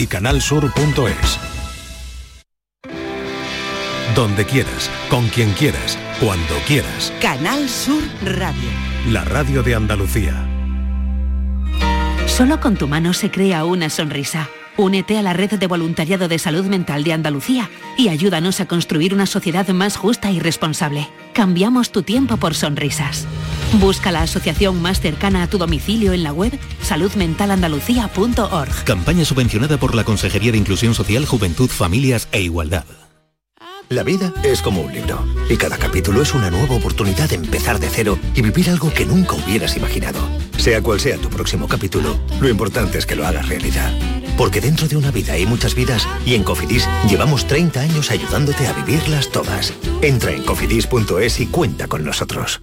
y canalsur.es. Donde quieras, con quien quieras, cuando quieras. Canal Sur Radio. La radio de Andalucía. Solo con tu mano se crea una sonrisa. Únete a la red de voluntariado de salud mental de Andalucía y ayúdanos a construir una sociedad más justa y responsable. Cambiamos tu tiempo por sonrisas. Busca la asociación más cercana a tu domicilio en la web saludmentalandalucía.org. Campaña subvencionada por la Consejería de Inclusión Social, Juventud, Familias e Igualdad. La vida es como un libro y cada capítulo es una nueva oportunidad de empezar de cero y vivir algo que nunca hubieras imaginado. Sea cual sea tu próximo capítulo, lo importante es que lo hagas realidad. Porque dentro de una vida hay muchas vidas y en Cofidis llevamos 30 años ayudándote a vivirlas todas. Entra en cofidis.es y cuenta con nosotros.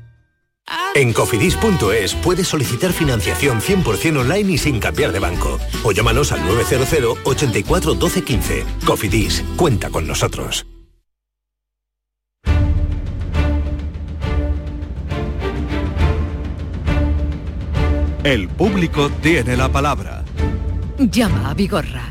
En cofidis.es puedes solicitar financiación 100% online y sin cambiar de banco. O llámanos al 900 84 12 15. Cofidis, cuenta con nosotros. El público tiene la palabra. Llama a Vigorra.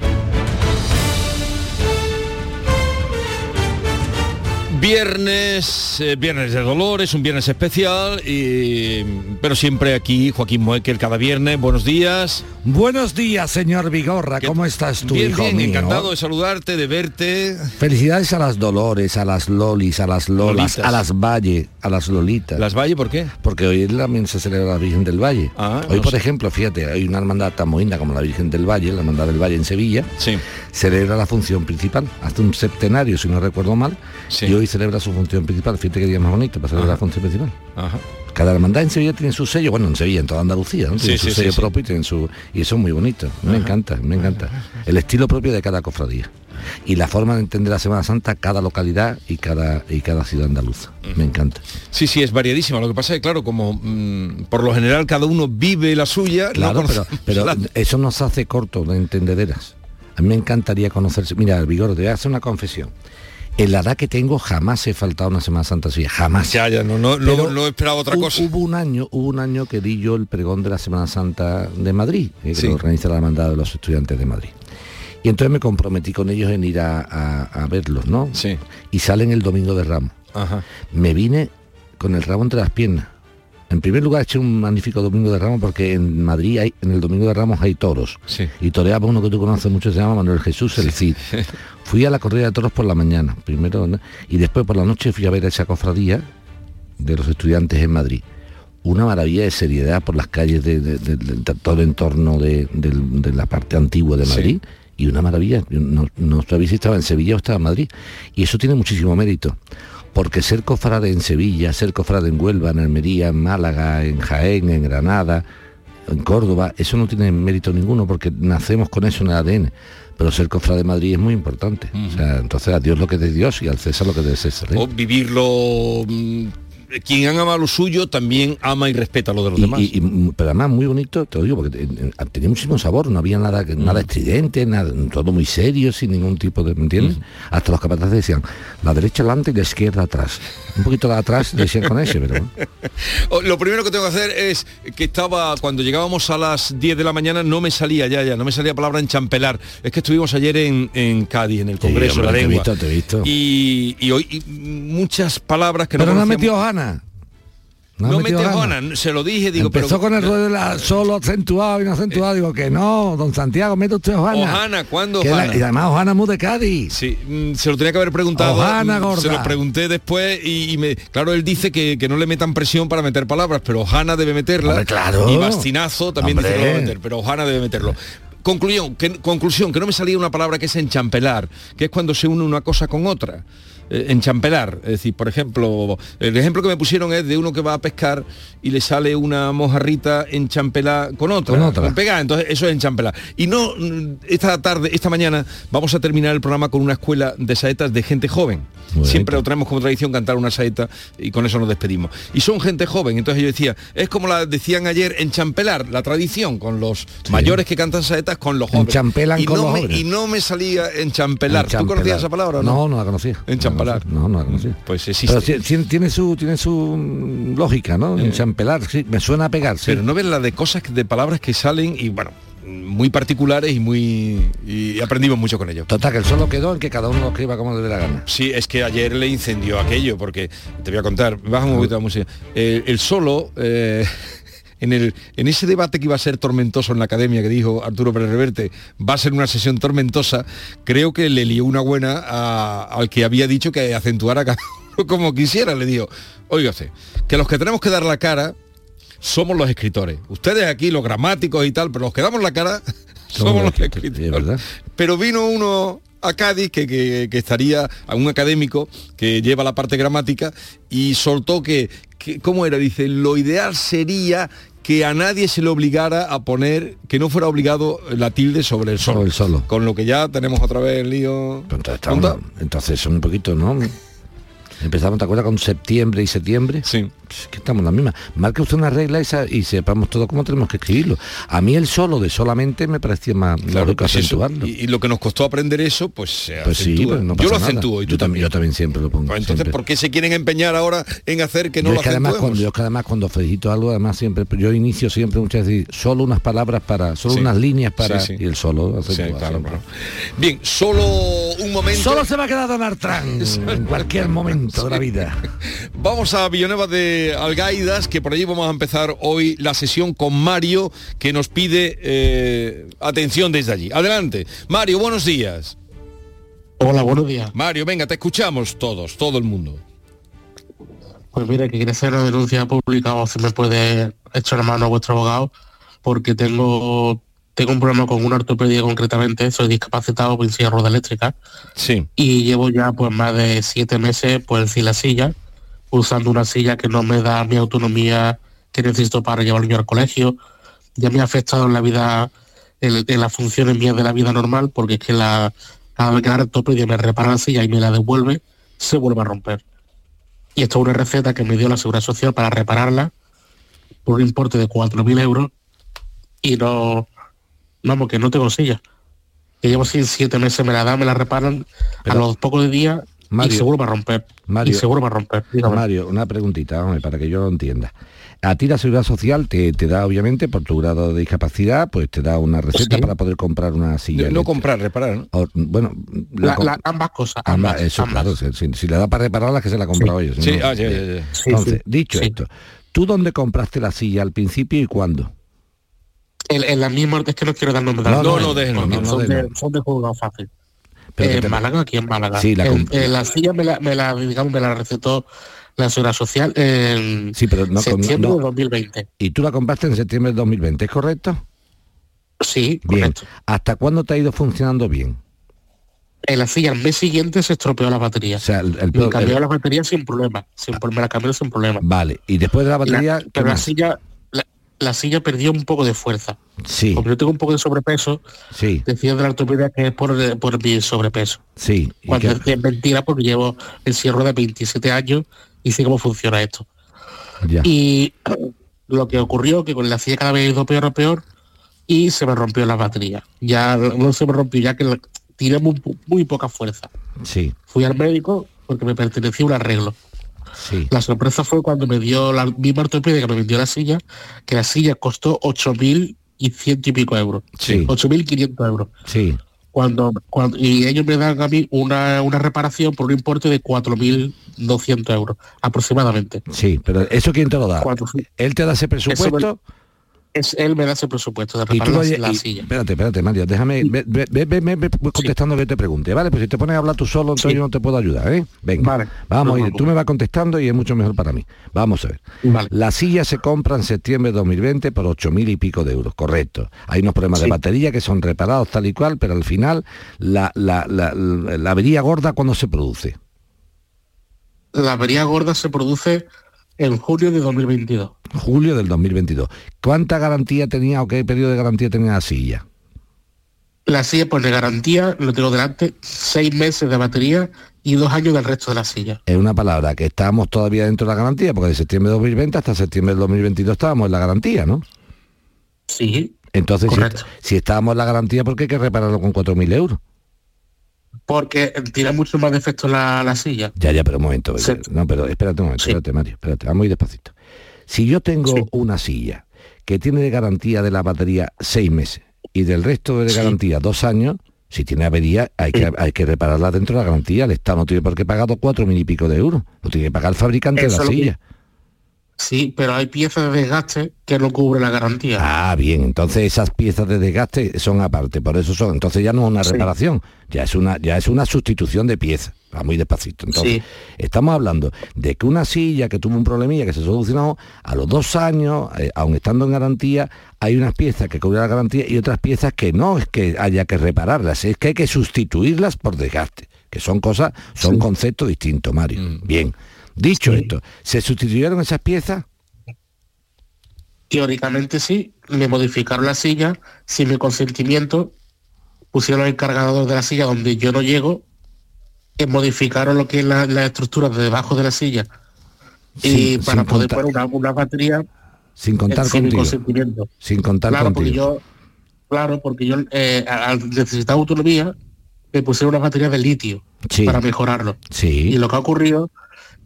Viernes, eh, viernes de dolores, un viernes especial, y, pero siempre aquí Joaquín Moekel cada viernes. Buenos días. Buenos días, señor Vigorra. ¿Cómo estás tú, bien, hijo bien, mío? encantado de saludarte, de verte. Felicidades a las Dolores, a las Lolis, a las Lolas, Lolitas. a las Valle, a las Lolitas. ¿Las Valle por qué? Porque hoy también se celebra la Virgen del Valle. Ah, hoy, no por sé. ejemplo, fíjate, hay una hermandad tan bonita como la Virgen del Valle, la hermandad del Valle en Sevilla. Sí. Celebra la función principal. Hace un septenario, si no recuerdo mal, Sí. y hoy celebra su función principal. Fíjate qué día más bonito para celebrar la función principal. Ajá. Cada hermandad en Sevilla tiene su sello, bueno, en Sevilla, en toda Andalucía, ¿no? Tiene Sí, su sí, sello sí, propio y tienen su. Y eso es muy bonito. Me encanta, me encanta. El estilo propio de cada cofradía. Y la forma de entender la Semana Santa, cada localidad y cada y cada ciudad andaluza. Me encanta. Sí, sí, es variadísima. Lo que pasa es que, claro, como mm, por lo general cada uno vive la suya, no Claro, pero, conocemos pero la- eso nos hace corto de entendederas. A mí me encantaría conocerse. Mira, Vigor, te voy a hacer una confesión. En la edad que tengo jamás he faltado una Semana Santa así, jamás. Ya, ya, no, no, no, no esperaba otra hu- cosa. Hubo un año, hubo un año que di yo el pregón de la Semana Santa de Madrid, eh, que Sí. lo organiza la hermandad de los estudiantes de Madrid. Y entonces me comprometí con ellos en ir a, a- a verlos, ¿no? Sí. Y salen el domingo de Ramos. Ajá. Me vine con el ramo entre las piernas. En primer lugar, eché un magnífico domingo de Ramos porque en Madrid hay, en el domingo de Ramos hay toros. Sí. Y toreaba uno que tú conoces mucho, se llama Manuel Jesús el Cid. Fui a la corrida de toros por la mañana, primero, ¿no? y después por la noche fui a ver esa cofradía de los estudiantes en Madrid. Una maravilla de seriedad por las calles de, de- de- de todo el entorno de, la parte antigua de Sí. Madrid. Y una maravilla. No, no sabía si estaba en Sevilla o estaba en Madrid. Y eso tiene muchísimo mérito. Porque ser cofrade en Sevilla, ser cofrade en Huelva, en Almería, en Málaga, en Jaén, en Granada, en Córdoba, eso no tiene mérito ninguno porque nacemos con eso en el ADN. Pero ser cofrade de Madrid es muy importante. O sea, entonces a Dios lo que es de Dios y al César lo que es de César. ¿eh? O vivirlo... quien ama lo suyo también ama y respeta lo de los Y- demás. y- y, mm, pero además muy bonito, te lo digo, porque eh, eh, tenía muchísimo sabor, no había nada que- Mm. nada estridente, nada, todo muy serio, sin ningún tipo de, ¿me entiendes? Mm. Hasta los capataces decían, la derecha adelante y la izquierda atrás. Un poquito de atrás decían con ese, pero. Oh, Lo primero que tengo que hacer es que estaba, cuando llegábamos a las 10 de la mañana, no me salía ya, ya, no me salía palabra en champelar. Es que estuvimos ayer en, en Cádiz, en el Congreso hombre, la te he Lengua. visto, te he visto. Y, hoy muchas palabras que pero no no ha conocíamos. metido No, metido Juana, se lo dije, digo, Empezó pero... con el ruedo de la solo acentuado y no acentuado, digo que no, don Santiago, mete usted Ojana. Ojana, ¿cuándo la- Ojana? y además Ojana muy de Cádiz. Sí, mm, se lo tenía que haber preguntado. Ojana, mm, gorda. Se lo pregunté después y, y me, claro, él dice que, que no le metan presión para meter palabras, pero Ojana debe meterla. Hombre, claro. Y Bastinazo también dice que lo va a meter, pero Ojana debe meterlo. conclusión, que, conclusión, que no me salía una palabra que es enchampelar, que es cuando se une una cosa con otra. Eh, enchampelar, es decir, por ejemplo, el ejemplo que me pusieron es de uno que va a pescar y le sale una mojarrita enchampelar con otra, Con otra. pegada, entonces eso es enchampelar. Y no, mm, esta tarde, esta mañana, vamos a terminar el programa con una escuela de saetas de gente joven. Muy Siempre lo traemos como tradición cantar una saeta y con eso nos despedimos. Y son gente joven, entonces yo decía, es como la decían ayer, enchampelar, la tradición con los mayores que cantan saetas con los jóvenes. Enchampelan y con no los me, jóvenes. Y no me salía enchampelar. ¿Tú Enchampelar. conocías esa palabra o no? No, no la conocía. No, no la conocía. Pues existe. Pero tiene su tiene su mm, lógica, ¿no? Enchampelar, sí, me suena a pegar, sí. Pero no ves la de cosas, de palabras que salen y bueno, muy particulares y muy... y aprendimos mucho con ello. Total, que el solo quedó en que cada uno lo escriba como le dé la gana. Sí, es que ayer le incendió aquello, porque te voy a contar, baja un poquito la música. Eh, el solo, eh, en, el, en ese debate que iba a ser tormentoso en la academia, que dijo Arturo Pérez Reverte, va a ser una sesión tormentosa, creo que le lió una buena a- al que había dicho que acentuara cada uno como quisiera. Le dijo, óigase, que los que tenemos que dar la cara somos los escritores. Ustedes aquí, los gramáticos y tal, pero los que damos la cara somos los escritores. Verdad. Pero vino uno a Cádiz que, que- que estaría, a un académico que lleva la parte gramática y soltó que, que- ¿cómo era? Dice, lo ideal sería que a nadie se le obligara a poner, que no fuera obligado la tilde sobre el solo. El solo. Con lo que ya tenemos otra vez el lío. Entonces, entonces son un poquito, ¿no? Empezamos, ¿te acuerdas? Con septiembre y septiembre. Sí. Pues es que estamos en la misma. Marque usted una regla esa y sepamos todo cómo tenemos que escribirlo. A mí el solo de solamente me parecía más Claro, lógico pues acentuarlo. Y, y lo que nos costó aprender eso, pues se Pues sí, pero no Yo lo nada. acentúo y tú yo también. Yo también siempre lo pongo. Pues entonces, siempre. ¿por qué se quieren empeñar ahora en hacer que no yo lo es que además cuando yo es que además cuando felicito algo además siempre yo inicio siempre muchas veces solo unas palabras para solo Sí. unas líneas para Sí, y el solo claro, claro. Bien, solo un momento. solo se va a quedar Don Artrán en cualquier momento de la vida Vamos a Villanueva de Algaidas, que por allí vamos a empezar hoy la sesión con Mario, que nos pide eh, atención desde allí. Adelante. Mario, buenos días. Hola, buenos días. Mario, venga, te escuchamos todos, todo el mundo. Pues mire, que quiere hacer una denuncia pública o se me puede echar la mano a vuestro abogado porque tengo tengo un problema con una ortopedia concretamente, soy discapacitado por silla de rueda eléctrica Sí. y llevo ya pues más de siete meses pues sin la silla, usando una silla que no me da mi autonomía que necesito para llevar al niño al colegio. Ya me ha afectado en la vida, en, en las funciones mías de la vida normal, porque es que la, cada vez que la ortopedia me repara la silla y me la devuelve, se vuelve a romper. Y esto es una receta que me dio la Seguridad Social para repararla por un importe de 4.000 euros y no, vamos, que no tengo silla. Que llevo sin siete meses, me la dan, me la reparan Pero- a los pocos días Mario, y seguro va a romper. Mario, y seguro va a romper. dígame. Mario, una preguntita, hombre, para que yo lo entienda. A ti la seguridad social te, te da, obviamente, por tu grado de discapacidad, pues te da una receta Sí. para poder comprar una silla. No, no comprar, reparar, ¿no? O, bueno, la La- com- la- ambas cosas. ambas, Ambas, eso, ambas. claro, si, si- le da para repararla, que se la ha comprado ellos. si Sí, no, ah, ya, bien. ya, ya. Sí, Entonces, sí, dicho sí. esto, ¿tú dónde compraste la silla al principio y cuándo? En, en la misma, es que no quiero dar nombre de No, la no, no, déjenlo, no, no, son, de, déjenlo. son de juzgado fácil. Pero en te- Málaga, aquí en Málaga. Sí, la En- en la silla me la, me la, digamos, me la recetó la Seguridad Social en Sí, pero no, septiembre no. de 2020. Y tú la compraste en septiembre de 2020, ¿es correcto? Sí, Bien. correcto. ¿Hasta cuándo te ha ido funcionando bien? En la silla el mes siguiente se estropeó la batería. O sea, el, el- me cambió el- la batería sin problema. Sin problema, me la cambió sin problema. Vale, y después de la la- batería, ¿qué pero la más? silla, la, la silla perdió un poco de fuerza. Sí, Como yo tengo un poco de sobrepeso, sí, decía de la ortopedia que es por, por mi sobrepeso. sí. ¿Y Cuando es mentira porque llevo en silla de ruedas 27 años y sé cómo funciona esto. ya. Y lo que ocurrió que con la silla cada vez ido peor a peor y se me rompió la batería. Ya no se me rompió, ya que tiré muy, muy poca fuerza. Sí, Fui al médico porque me pertenecía un arreglo. Sí. La sorpresa fue cuando me dio la misma ortopedia que me vendió la silla, que la silla costó 8.000 y ciento y pico euros. Sí. 8.500 euros. Sí, Cuando, cuando, y ellos me dan a mí una, una reparación por un importe de 4.200 euros, aproximadamente. sí, pero ¿eso quién te lo da? Cuatro- ¿Él te da ese presupuesto? Es él me da ese presupuesto de reparar la, la y- silla. Espérate, espérate, Mario, déjame, ve, ve- ve- ve- contestando que te pregunte, ¿vale? Pues si te pones a hablar tú solo, entonces Sí. yo no te puedo ayudar, ¿eh? Venga, Vale, vamos, no te oye, tú me vas contestando y es mucho mejor para mí. Vamos a ver. Vale. La silla se compra en septiembre de 2020 por 8.000 y pico de euros, correcto. Hay unos problemas de Sí. batería que son reparados tal y cual, pero al final la, la, la, la- la avería gorda cuando se produce. La avería gorda se produce en junio de 2022. Julio del 2022. ¿Cuánta garantía tenía o qué periodo de garantía tenía la silla? La silla, pues de garantía, lo tengo delante, seis meses de batería y dos años del resto de la silla. Es una palabra que estamos todavía dentro de la garantía, porque de septiembre de 2020 hasta septiembre del 2022 estábamos en la garantía, ¿no? Sí, Entonces, si, estábamos en la garantía, ¿por qué hay que repararlo con 4.000 euros? porque tiene mucho más defecto la, la silla. Ya, ya, pero un momento. Sí. No, pero espérate un momento, Sí. espérate, Mario, espérate, vamos a ir despacito. Si yo tengo Sí. una silla que tiene de garantía de la batería seis meses y del resto de Sí. garantía dos años, si tiene avería hay que, hay que repararla dentro de la garantía. El Estado no tiene por qué pagar dos, cuatro mil y pico de euros. Lo tiene que pagar el fabricante Eso de la que- silla. Sí, pero hay piezas de desgaste que no cubre la garantía. Ah, bien, entonces esas piezas de desgaste son aparte, por eso son, entonces ya no es una Sí. reparación, ya es una, ya es una sustitución de piezas. Va muy despacito. Entonces, Sí. estamos hablando de que una silla que tuvo un problemilla que se solucionó a los dos años, eh, aun estando en garantía, hay unas piezas que cubren la garantía y otras piezas que no es que haya que repararlas, es que hay que sustituirlas por desgaste, que son cosas, son conceptos distintos, Mario. Bien. Dicho esto, ¿se sustituyeron esas piezas? Teóricamente sí, me modificaron la silla sin mi consentimiento, pusieron el cargador de la silla donde yo no llego, y modificaron lo que es la, la estructura de debajo de la silla. y para poder contar- poner una, una batería Sin contar sin contigo. consentimiento. Sin contar Claro, contigo. porque yo, claro, porque yo eh, al necesitar autonomía, me pusieron una batería de litio Sí. para mejorarlo. Sí. Y lo que ha ocurrido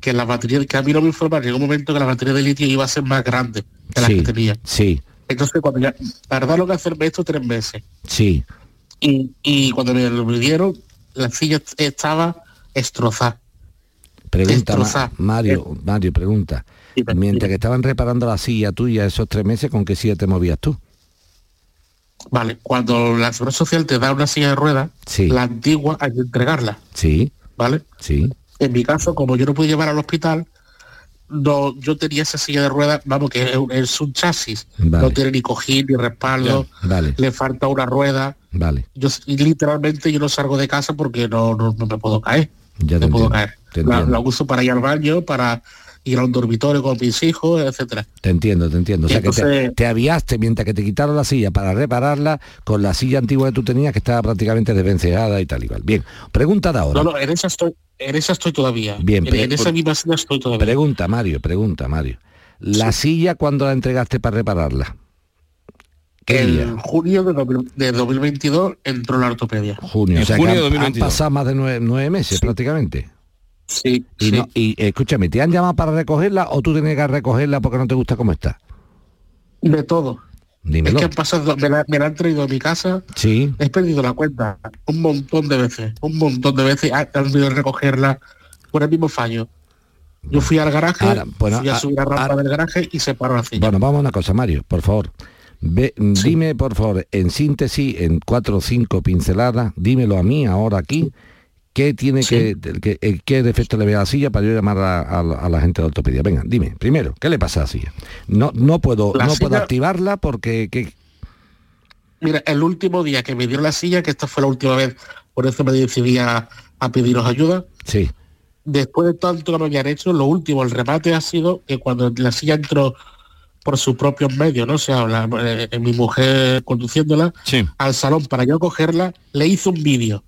que la batería, que a mí no me informaron en ningún momento que la batería de litio iba a ser más grande que la sí, que tenía. sí, Entonces cuando ya tardaron en hacerme esto tres meses. sí. Y, y cuando me lo dieron, la silla estaba destrozada. Pregunta. Mario, Mario, pregunta. Mientras que estaban reparando la silla tuya esos tres meses, ¿con qué silla te movías tú? Vale, cuando la Seguridad Social te da una silla de ruedas, Sí. la antigua hay que entregarla, Sí, ¿vale? sí, En mi caso, como yo no pude llevar al hospital, no, yo tenía esa silla de ruedas, vamos, que es un, es un chasis, Vale. no tiene ni cojín ni respaldo, vale, le falta una rueda. vale. Yo literalmente yo no salgo de casa porque no, no, no me puedo caer. Ya te no puedo entiendo, caer. te La, uso para ir al baño, para ir a un dormitorio con mis hijos, etcétera. Te entiendo, te entiendo. O sea que te, Entonces- te aviaste mientras que te quitaron la silla para repararla con la silla antigua que tú tenías que estaba prácticamente desvencejada y tal igual. Bien, pregunta de ahora. No, no, en esa estoy, en esa estoy todavía. Bien, en, pero- en esa misma silla estoy todavía. Pregunta, Mario, pregunta, Mario. La silla cuando la entregaste para repararla. ¿Qué en día? junio de, 2000 de 2022 entró la ortopedia. Junio. En o sea junio que de han- han, 2022. pasado más de nueve, nueve meses prácticamente. Sí, Y, sí. no, y escúchame, ¿te han llamado para recogerla o tú tienes que recogerla porque no te gusta cómo está? de todo. Dímelo. Es que han pasado, me la, me la han traído a mi casa, Sí, he perdido la cuenta un montón de veces, un montón de veces han han venido a recogerla por el mismo fallo. Yo fui al garaje, Ahora, bueno, fui a a- subir a rampa ahora- del garaje y se paró la silla. bueno, vamos a una cosa, Mario, por favor. Ve- Dime, por favor, en síntesis, en cuatro o cinco pinceladas, dímelo a mí ahora aquí, ¿qué tiene Sí. que, que- qué defecto le ve a la silla para yo llamar a, a la- a la gente de ortopedia? Venga, dime, primero, ¿qué le pasa a la silla? No, no puedo, La no puedo activarla porque ¿qué? Mira, el último día que me dieron la silla, que esta fue la última vez, por eso me decidí a, a pediros ayuda, sí, después de tanto que me habían hecho, lo último, el remate ha sido que cuando la silla entró por sus propios medios, ¿no? O sea, la- eh, mi mujer conduciéndola Sí. al salón para yo cogerla, le hizo un vídeo,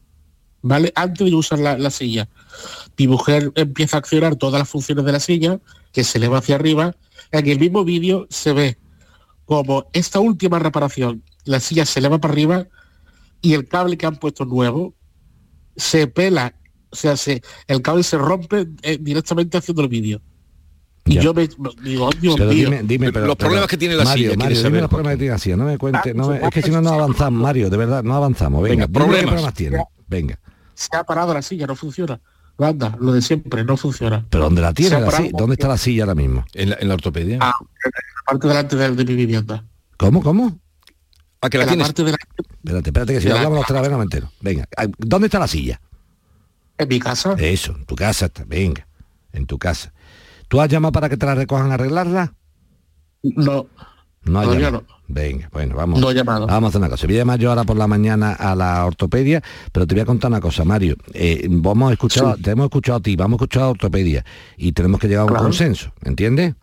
¿vale? Antes de usar la, la silla. Mi mujer empieza a accionar todas las funciones de la silla, que se eleva hacia arriba. En el mismo vídeo se ve como esta última reparación, la silla se eleva para arriba y el cable que han puesto nuevo se pela, o sea, se, el cable se rompe eh, directamente haciendo el vídeo. Y Ya. yo me digo, Dios Pero mío. dime, dime, Pero los pero- problemas que tiene la Mario, silla, ¿quieres Mario, dime saber los problemas que tiene la silla, no me cuente, Ah, no me- es que si no no avanzamos, Mario, de verdad, no avanzamos. Venga, Venga, dime qué problemas. problemas tiene. Venga. se ha parado la silla, no funciona. Anda, lo de siempre, no funciona. Pero ¿dónde la tiene la silla? ¿Dónde está la silla ahora mismo? En la, en la ortopedia. Ah, en la parte delante de, de mi vivienda. ¿Cómo, cómo? ¿A que la, tienes? parte de la- Espérate, espérate, que si la hablamos otra vez no me entero. Venga, ah, ¿dónde está la silla? en mi casa. Eso, en tu casa está, venga, en tu casa. ¿Tú has llamado para que te la recojan a arreglarla? No, No Todavía llamado. Venga, bueno, vamos. No he llamado. Vamos a hacer una cosa. Voy a llamar yo ahora por la mañana a la ortopedia, pero te voy a contar una cosa, Mario. Eh, vamos a escuchar, Sí. te hemos escuchado a ti, vamos a escuchar a ortopedia y tenemos que llegar a un consenso, ¿entiendes?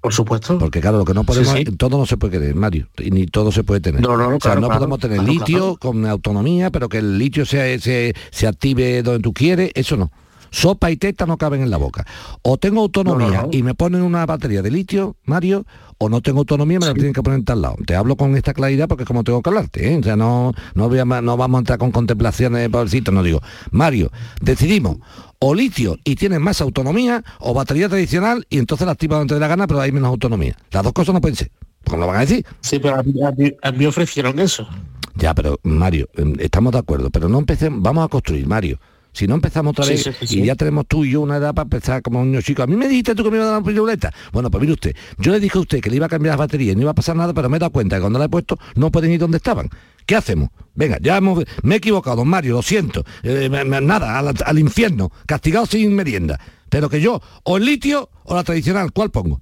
por supuesto. Porque claro, lo que no podemos, Sí, sí. todo no se puede querer, Mario, ni todo se puede tener. No, no, no, o sea, claro, no claro, podemos tener litio con autonomía, pero que el litio se, se, se active donde tú quieres, eso no. Sopa y teta no caben en la boca. O tengo autonomía No, no, no. y me ponen una batería de litio, Mario, o no tengo autonomía y me la tienen que poner en tal lado. Te hablo con esta claridad porque es como tengo que hablarte, ¿eh? O sea, no, no, voy a no vamos a entrar con contemplaciones, pobrecito, no digo. Mario, decidimos o litio y tienes más autonomía, o batería tradicional y entonces la activas donde te dé la gana, pero hay menos autonomía. Las dos cosas no pueden ser. ¿Cómo lo van a decir? Sí, pero a mí, a mí- a mí ofrecieron eso. Ya, pero Mario, em, estamos de acuerdo, pero no empecemos, vamos a construir, Mario. Si no empezamos otra Sí, vez sí, sí, y ya tenemos tú y yo una edad para empezar como un niño chico. A mí me dijiste tú que me iba a dar una piruleta. Bueno, pues mire usted, yo le dije a usted que le iba a cambiar las baterías y no iba a pasar nada, pero me he dado cuenta que cuando la he puesto no pueden ir donde estaban. ¿Qué hacemos? Venga, ya hemos, me he equivocado, don Mario, lo siento. Eh, me- me- nada, al, al infierno, castigado sin merienda. Pero que yo, o el litio o la tradicional, ¿cuál pongo?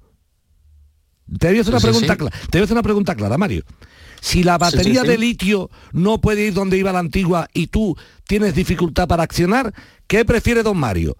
Te voy a hacer una pregunta clara. Te voy a hacer una pregunta clara, Mario. Si la batería sí, sí. de litio no puede ir donde iba la antigua y tú tienes dificultad para accionar, ¿qué prefiere don Mario?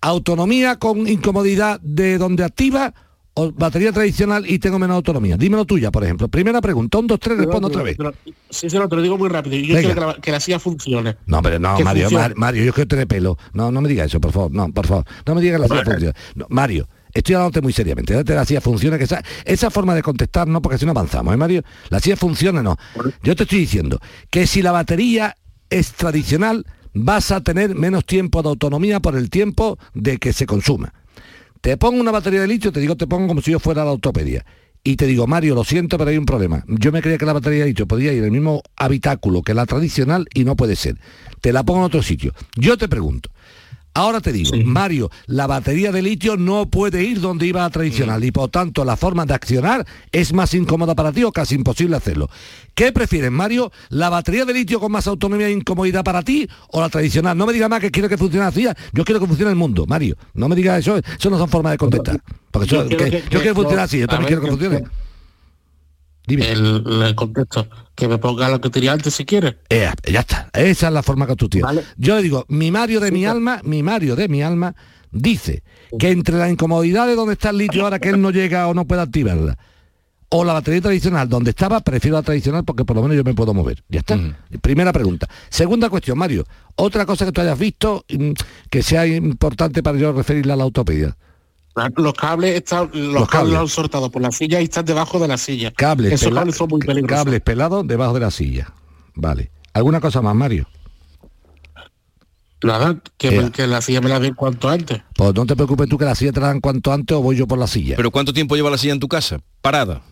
¿Autonomía con incomodidad de donde activa o batería tradicional y tengo menos autonomía? Dímelo tuya, por ejemplo. Primera pregunta, un, dos, tres, respondo otra vez. Pero- Sí, sí, no, te lo digo muy rápido. Yo Venga. quiero que la, que la silla funcione. No, pero no, Mario, funcione. Mar- Mario, yo quiero tener pelo. No, no me diga eso, por favor. No, por favor. No me digas que la silla funciona. No, Mario, estoy hablándote muy seriamente. Date la silla funciona, esa, forma de contestar no, porque si no avanzamos, ¿eh, Mario? La silla funciona, no. Yo te estoy diciendo que si la batería es tradicional, vas a tener menos tiempo de autonomía por el tiempo de que se consuma. Te pongo una batería de litio, te digo, te pongo como si yo fuera la ortopedia. Y te digo, Mario, lo siento, pero hay un problema. Yo me creía que la batería de litio podía ir en el mismo habitáculo que la tradicional y no puede ser. Te la pongo en otro sitio. Yo te pregunto. Ahora te digo, Mario, la batería de litio no puede ir donde iba la tradicional y por tanto la forma de accionar es más incómoda para ti o casi imposible hacerlo. ¿Qué prefieres, Mario? ¿La batería de litio con más autonomía e incomodidad para ti o la tradicional? No me digas más que quiero que funcione así, yo quiero que funcione el mundo, Mario. No me digas eso, eso no son formas de contestar. Porque eso- Yo quiero que- que- yo que- quiero que funcione así, yo a también quiero que- funcione. Dime. El, el contexto. Que me ponga lo que tenía antes si quiere. Eh, ya está, esa es la forma que tú tienes. Vale. Yo le digo, mi Mario de mi alma, mi Mario de mi alma, dice que entre la incomodidad de donde está el litio ahora que él no llega o no puede activarla, o la batería tradicional, donde estaba, prefiero la tradicional porque por lo menos yo me puedo mover. Ya está. Primera pregunta. Segunda cuestión, Mario. Otra cosa que tú hayas visto mm, que sea importante para yo referirla a la autopedia. Los cables están, los, Los cables los han soltado por la silla y están debajo de la silla. Cables, Esos pela- cables son muy peligrosos. cables pelados debajo de la silla. Vale. ¿Alguna cosa más, Mario? Nada, que, me- que la silla me la den cuanto antes. Pues no te preocupes tú que la silla te la dan cuanto antes o voy yo por la silla. ¿Pero cuánto tiempo lleva la silla en tu casa? Parada.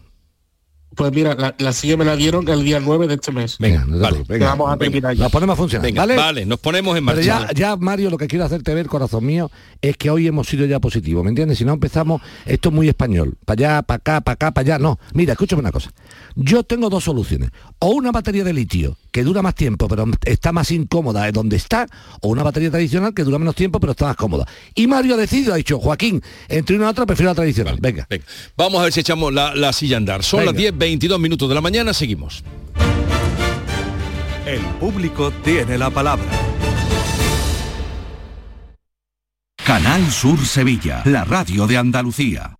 Pues mira, la, la silla me la dieron el día 9 de este mes. Venga, no Vale. venga. Vamos a terminar ya. Ponemos a funcionar, Venga, ¿vale? vale, nos ponemos en Pero marcha. ya, ya, Mario, lo que quiero hacerte ver, corazón mío, es que hoy hemos sido ya positivos, ¿me entiendes? Si no empezamos, esto es muy español, para allá, para acá, para acá, para allá. No, mira, escúchame una cosa. Yo tengo dos soluciones. O una batería de litio, que dura más tiempo, pero está más incómoda de donde está, o una batería tradicional que dura menos tiempo, pero está más cómoda. Y Mario ha decidido, ha dicho, Joaquín, entre una y otra prefiero la tradicional. Venga. Venga, vamos a ver si echamos la, la silla a andar. Son Venga. las 10, 22 minutos de la mañana, seguimos. El público tiene la palabra. Canal Sur Sevilla, la radio de Andalucía.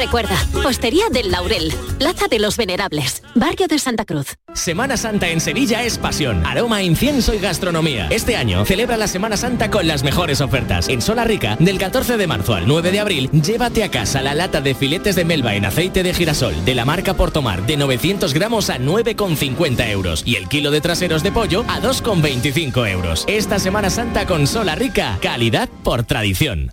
Recuerda, Hostería del Laurel, Plaza de los Venerables, Barrio de Santa Cruz. Semana Santa en Sevilla es pasión, aroma, incienso y gastronomía. Este año celebra la Semana Santa con las mejores ofertas. En Sola Rica, del 14 de marzo al 9 de abril, llévate a casa la lata de filetes de melva en aceite de girasol de la marca Portomar de 900 gramos a 9,50 euros y el kilo de traseros de pollo a 2,25 euros. Esta Semana Santa con Sola Rica, calidad por tradición.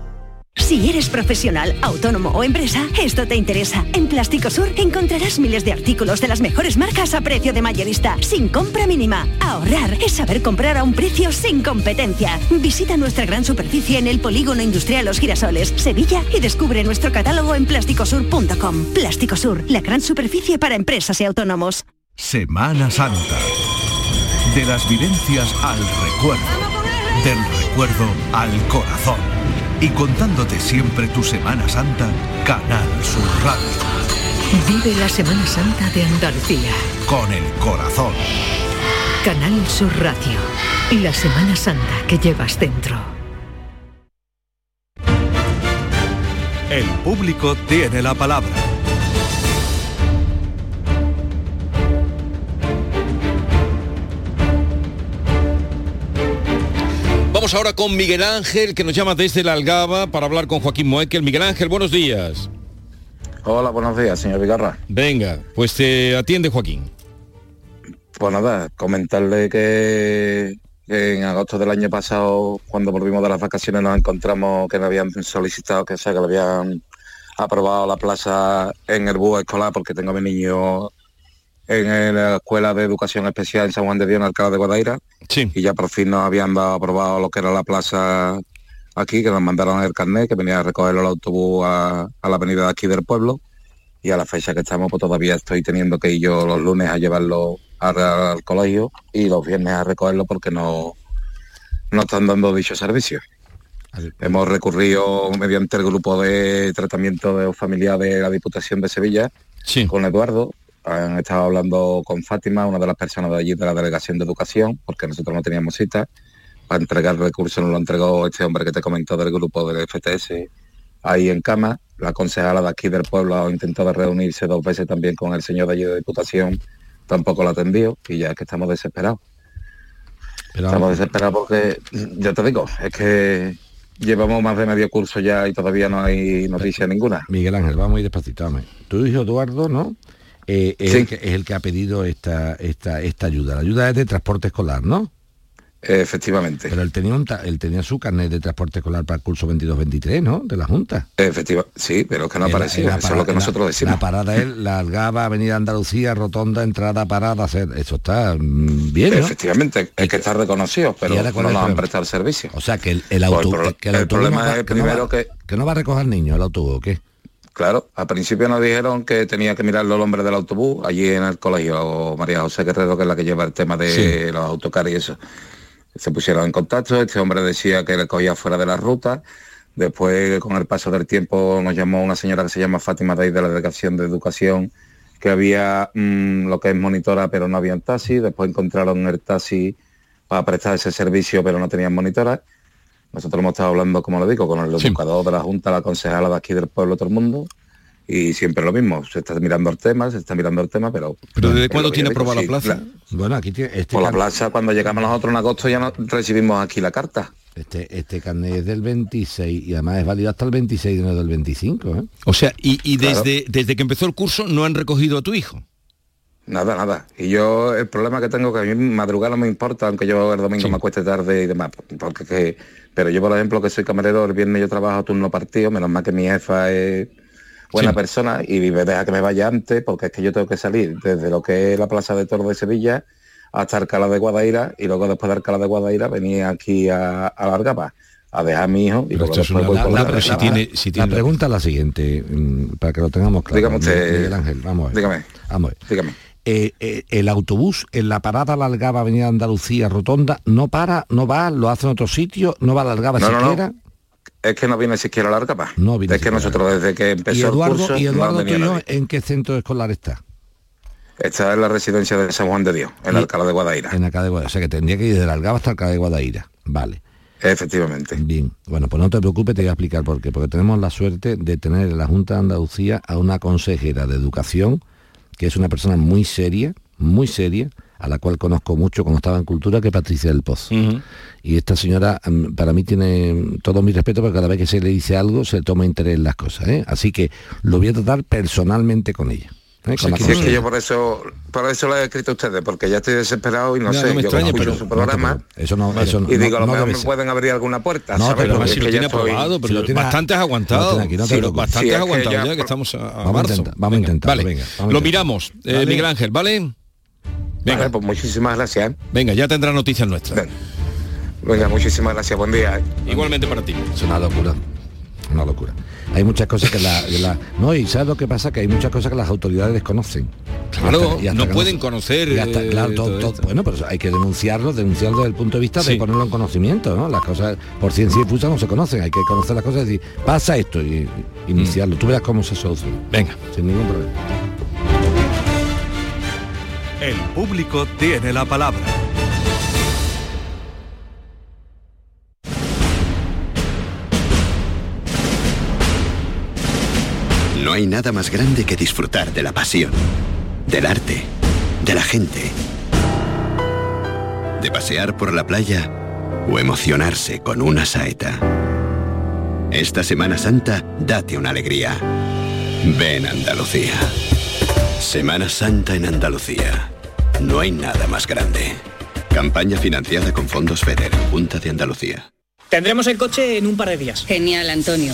Si eres profesional, autónomo o empresa, esto te interesa. En Plástico Sur encontrarás miles de artículos de las mejores marcas a precio de mayorista, sin compra mínima. Ahorrar es saber comprar a un precio sin competencia. Visita nuestra gran superficie en el Polígono Industrial Los Girasoles, Sevilla y descubre nuestro catálogo en plásticosur.com. Plástico Sur, la gran superficie para empresas y autónomos. Semana Santa. De las vivencias al recuerdo. Del recuerdo al corazón. Y contándote siempre tu Semana Santa, Canal Sur Radio. Vive la Semana Santa de Andalucía. Con el corazón. Canal Sur Radio. La Semana Santa que llevas dentro. El público tiene la palabra. Vamos ahora con Miguel Ángel, que nos llama desde la Algaba para hablar con Joaquín Moekel. Miguel Ángel, buenos días. Hola, buenos días, señor Vigarra. Venga, pues te atiende Joaquín. Pues nada, comentarle que, en agosto del año pasado, cuando volvimos de las vacaciones, nos encontramos que nos habían solicitado, que sea, que le habían aprobado la plaza en el búho escolar, porque tengo a mi niño en la Escuela de Educación Especial en San Juan de Dios, en Alcalá de Guadaira. Y ya por fin nos habían dado aprobado lo que era la plaza aquí, que nos mandaron el carnet, que venía a recoger el autobús a, a la avenida de aquí del pueblo. Y a la fecha que estamos, pues todavía estoy teniendo que ir yo los lunes a llevarlo al, al colegio y los viernes a recogerlo porque no, no están dando dicho servicio. Hemos recurrido mediante el grupo de tratamiento de familiar de la Diputación de Sevilla con Eduardo. Han estado hablando con Fátima, una de las personas de allí de la Delegación de Educación, porque nosotros no teníamos cita. Para entregar el recurso nos lo entregó este hombre que te comentó del grupo del FTS ahí en cama. La concejala de aquí del pueblo ha intentado reunirse dos veces también con el señor de allí de Diputación, tampoco lo atendió y ya es que estamos desesperados. Estamos desesperados porque, ya te digo, es que llevamos más de medio curso ya y todavía no hay noticia ninguna. Miguel Ángel, vamos muy despacito. dame. Tu hijo Eduardo, ¿no? Eh, es, Sí. el que, es el que ha pedido esta, esta, esta ayuda. La ayuda es de transporte escolar, ¿no? efectivamente. Pero él tenía, un él tenía su carnet de transporte escolar para el curso 22-23, ¿no? De la Junta. Efectiva, sí, pero es que no aparecía, eso es lo que nosotros decimos. La parada es la Algaba, Avenida Andalucía, Rotonda, entrada, parada, hacer. Eso está mm, bien, ¿no? Efectivamente, es que está reconocido, pero ¿Y ahora no nos problema? prestado el servicio. O sea, que el, el, Pues auto, el pro- que el el autobús problema no va- es que no primero va- que- que no va a recoger al niño el autobús, ¿o qué? Claro, al principio nos dijeron que tenía que mirarlo el hombre del autobús, allí en el colegio, María José Guerrero, que es la que lleva el tema de Sí. los autocares y eso. Se pusieron en contacto, este hombre decía que le cogía fuera de la ruta, después con el paso del tiempo nos llamó una señora que se llama Fátima de ahí de la Delegación de Educación, que había mm, lo que es monitora pero no había taxi, después encontraron el taxi para prestar ese servicio pero no tenían monitora. Nosotros hemos estado hablando, como lo digo, con el educador de la Junta, la concejala de aquí del pueblo, todo el mundo, y siempre lo mismo, se está mirando el tema, se está mirando el tema, pero... ¿Pero desde pero cuándo tiene aprobada la sí, plaza? Bueno, aquí tiene este, Por la plaza, cuando llegamos nosotros en agosto ya no recibimos aquí la carta. este, este carnet es del 26 y además es válido hasta el 26 y no del 25, ¿eh? O sea, y, y Claro. desde, desde que empezó el curso no han recogido a tu hijo. Nada, nada. Y yo el problema que tengo que a mí madrugar no me importa, aunque yo el domingo me acueste tarde y demás. Porque que, pero yo, por ejemplo, que soy camarero, el viernes yo trabajo turno partido, menos mal que mi jefa es buena Sí. persona y me deja que me vaya antes porque es que yo tengo que salir desde lo que es la Plaza de Toros de Sevilla hasta Alcalá de Guadaira y luego después de Alcalá de Guadaira venir aquí a, a Largaba a dejar a mi hijo y luego después voy por la, la pregunta es la siguiente, mm, para que lo tengamos claro. Dígame usted. Miguel Ángel, vamos a ver. Dígame. Vamos a ver. Dígame. Eh, eh, el autobús en la parada Largaba Avenida Andalucía Rotonda no para, no va, lo hace en otro sitio, no va a Largaba No, no, no. siquiera. Es que no viene siquiera a Largaba. No viene es que nosotros desde que Y empezó Eduardo, el curso y Eduardo tuyo. ¿en qué centro escolar está? Esta es la residencia de San Juan de Dios, en Alcalá de Guadaira. En Alcalá de Guadaira. O sea que tendría que ir de Largaba hasta Alcalá de Guadaira. Vale. Efectivamente. Bien, bueno, pues no te preocupes, te voy a explicar por qué. Porque tenemos la suerte de tener en la Junta de Andalucía a una consejera de educación, que es una persona muy seria, muy seria, a la cual conozco mucho cuando estaba en cultura, que Patricia del Pozo. Y esta señora mm, para mí tiene todo mi respeto porque cada vez que se le dice algo se toma interés en las cosas. ¿eh? Así que lo voy a tratar personalmente con ella. ¿Eh? Sí, es que yo por eso, por eso lo he escrito a ustedes, porque ya estoy desesperado y no, sé, no me yo extraña, pero su no programa preocupes. Eso no- eso no- y digo, a lo no mejor me pueden abrir alguna puerta, No. Porque si lo tiene ya estoy- aprobado, pero Si lo tiene- bastante has lo aguantado. aquí, no Sí, bastante Sí, has aguantado ya- ya, que estamos a, a Vamos a marzo. intentar, vamos a Vale, venga, vamos a lo intentar. miramos. Eh. Miguel Ángel, ¿vale? Venga. Vale, pues muchísimas gracias. Venga, ya tendrá noticias nuestras. Venga, muchísimas gracias, buen día. ¿eh? Igualmente para ti. Es una locura. Una locura. Hay muchas cosas que la, que la- No, y ¿sabes lo que pasa? Que hay muchas cosas que las autoridades desconocen. Claro, Y hasta- y hasta no pueden conocer, y hasta- eh, claro, todo- todo bueno, pero hay que denunciarlo, denunciarlo desde el punto de vista Sí. de ponerlo en conocimiento, ¿no? Las cosas por ciencia y fuerza no se conocen, hay que conocer las cosas y decir, pasa esto y, y iniciarlo. Tú verás cómo se soluciona. Mm. Venga. Sin ningún problema. El público tiene la palabra. No hay nada más grande que disfrutar de la pasión, del arte, de la gente, de pasear por la playa o emocionarse con una saeta. Esta Semana Santa, date una alegría. Ven Andalucía. Semana Santa en Andalucía. No hay nada más grande. Campaña financiada con fondos FEDER, Junta de Andalucía. Tendremos el coche en un par de días. Genial, Antonio.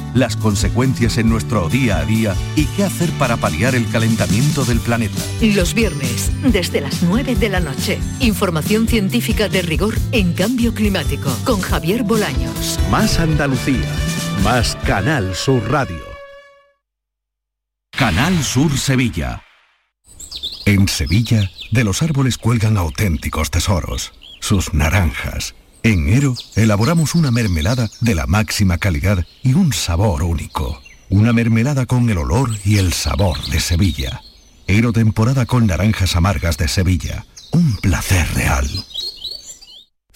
las consecuencias en nuestro día a día y qué hacer para paliar el calentamiento del planeta. Los viernes, desde las 9 de la noche. Información científica de rigor en cambio climático con Javier Bolaños. Más Andalucía. Más Canal Sur Radio. Canal Sur Sevilla. En Sevilla, de los árboles cuelgan auténticos tesoros, sus naranjas. En Ero, elaboramos una mermelada de la máxima calidad y un sabor único. Una mermelada con el olor y el sabor de Sevilla. Ero temporada con naranjas amargas de Sevilla. Un placer real.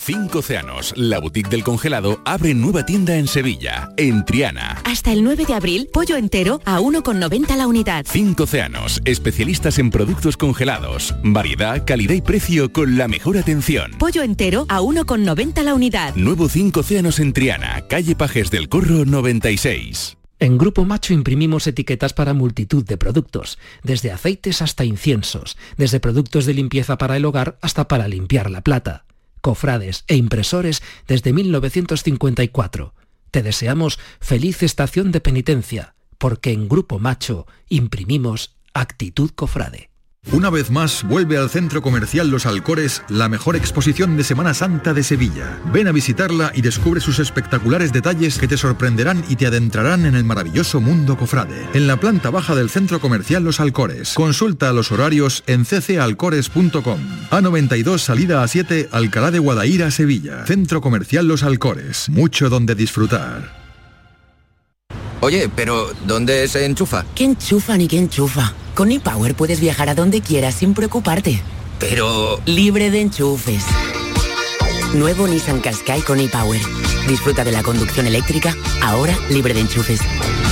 Cinco Océanos, la boutique del congelado, abre nueva tienda en Sevilla, en Triana. Hasta el 9 de abril, pollo entero a 1,90 la unidad. Cinco Océanos, especialistas en productos congelados. Variedad, calidad y precio con la mejor atención. Pollo entero a 1,90 la unidad. Nuevo Cinco Océanos en Triana, calle Pajes del Corro 96. En Grupo Macho imprimimos etiquetas para multitud de productos, desde aceites hasta inciensos, desde productos de limpieza para el hogar hasta para limpiar la plata, cofrades e impresores desde 1954. Te deseamos feliz estación de penitencia, porque en Grupo Macho imprimimos actitud cofrade. Una vez más vuelve al Centro Comercial Los Alcores la mejor exposición de Semana Santa de Sevilla. Ven a visitarla y descubre sus espectaculares detalles que te sorprenderán y te adentrarán en el maravilloso mundo cofrade. En la planta baja del Centro Comercial Los Alcores. Consulta los horarios en ccalcores.com. A92 salida a 7 Alcalá de Guadaira, Sevilla. Centro Comercial Los Alcores. Mucho donde disfrutar. Oye, pero ¿dónde se enchufa? ¿Qué enchufa ni qué enchufa? Con ePower puedes viajar a donde quieras sin preocuparte. Pero... Libre de enchufes. Nuevo Nissan Qashqai con ePower. Disfruta de la conducción eléctrica, ahora libre de enchufes.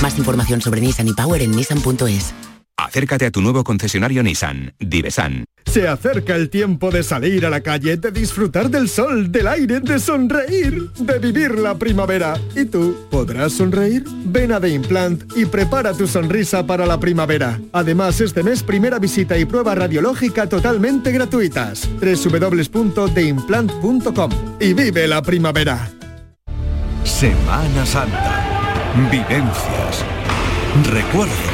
Más información sobre Nissan y Power en nissan.es. Acércate a tu nuevo concesionario Nissan, Divesan. Se acerca el tiempo de salir a la calle, de disfrutar del sol, del aire, de sonreír, de vivir la primavera. ¿Y tú podrás sonreír? Ven a The Implant y prepara tu sonrisa para la primavera. Además, este mes primera visita y prueba radiológica totalmente gratuitas. www.theimplant.com y vive la primavera. Semana Santa. Vivencias. Recuerdo.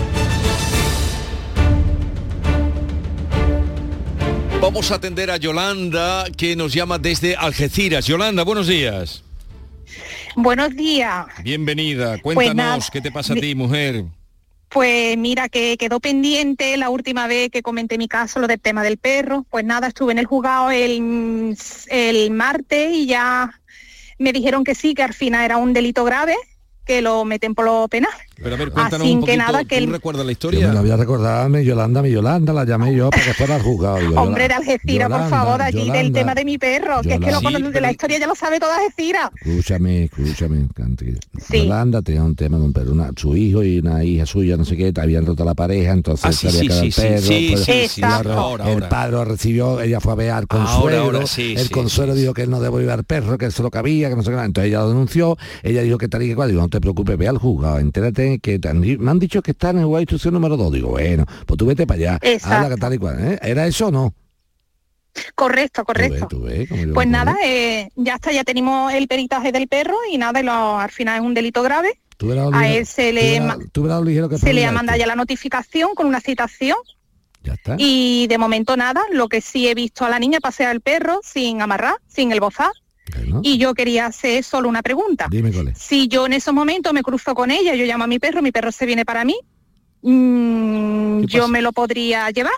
Vamos a atender a Yolanda, que nos llama desde Algeciras. Yolanda, buenos días. Buenos días. Bienvenida. Pues Cuéntanos qué te pasa a ti, mujer. Pues mira, que quedó pendiente la última vez que comenté mi caso, lo del tema del perro. Pues nada, estuve en el juzgado el, el martes y ya me dijeron que sí, que al final era un delito grave, que lo meten por lo penal. Pero a ver, cuéntanos Así un que poquito. nada, que ¿Tú el- recuerdas la Yo me historia? lo había recordado a mi Yolanda, mi Yolanda, la llamé yo para que fuera al juzgado. Digo, Hombre de Algeciras, por Yolanda, favor, allí del Yolanda, tema de mi perro, que es que lo Yolanda. conoce- de la historia ya lo sabe toda Algeciras. Escúchame, escúchame, Canti. Yolanda tenía un tema de un perro, una- su hijo y una hija suya, no sé qué, habían roto la pareja, entonces Ah, sí, se había sí, quedado sí, el sí, perro. sí, pues, sí, sí, y la- ahora, ahora, el padre lo recibió, ella fue a ver al Ahora, consuelo, ahora, sí, el sí, consuelo dijo que él no devolvía al perro, que eso lo cabía, que no sé qué, entonces ella lo denunció, ella dijo que tal y que cual, digo, no te preocupes, ve al juzgado, entérate que me han dicho que está en el juzgado de instrucción número 2, digo, bueno, pues tú vete para allá, habla que tal y cual, ¿eh? ¿Era eso o no? Correcto, Tú ves, correcto. tú ves, Pues nada, eh, ya está, ya tenemos el peritaje del perro y nada, lo- al final es un delito grave. Tú A ligero- él se le, verás- verás que se le ha mandado ya la notificación con una citación Ya está. y de momento nada, lo que sí he visto a la niña pasear el perro sin amarrar, sin el bozar. Y yo quería hacer solo una pregunta. Dime cuál es. Si yo en esos momentos me cruzo con ella, yo llamo a mi perro, mi perro se viene para mí, mm, yo me lo podría llevar.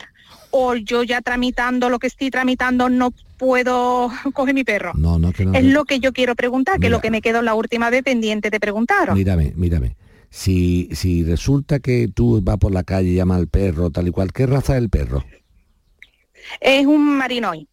O yo ya tramitando lo que estoy tramitando no puedo coger mi perro. No, no, que no. Es lo que yo quiero preguntar, que es lo que me quedó la última vez pendiente de preguntaros. Mírame, mírame. Si, si resulta que tú vas por la calle y llamas al perro, tal y cual, ¿qué raza es el perro? Es un marinoy,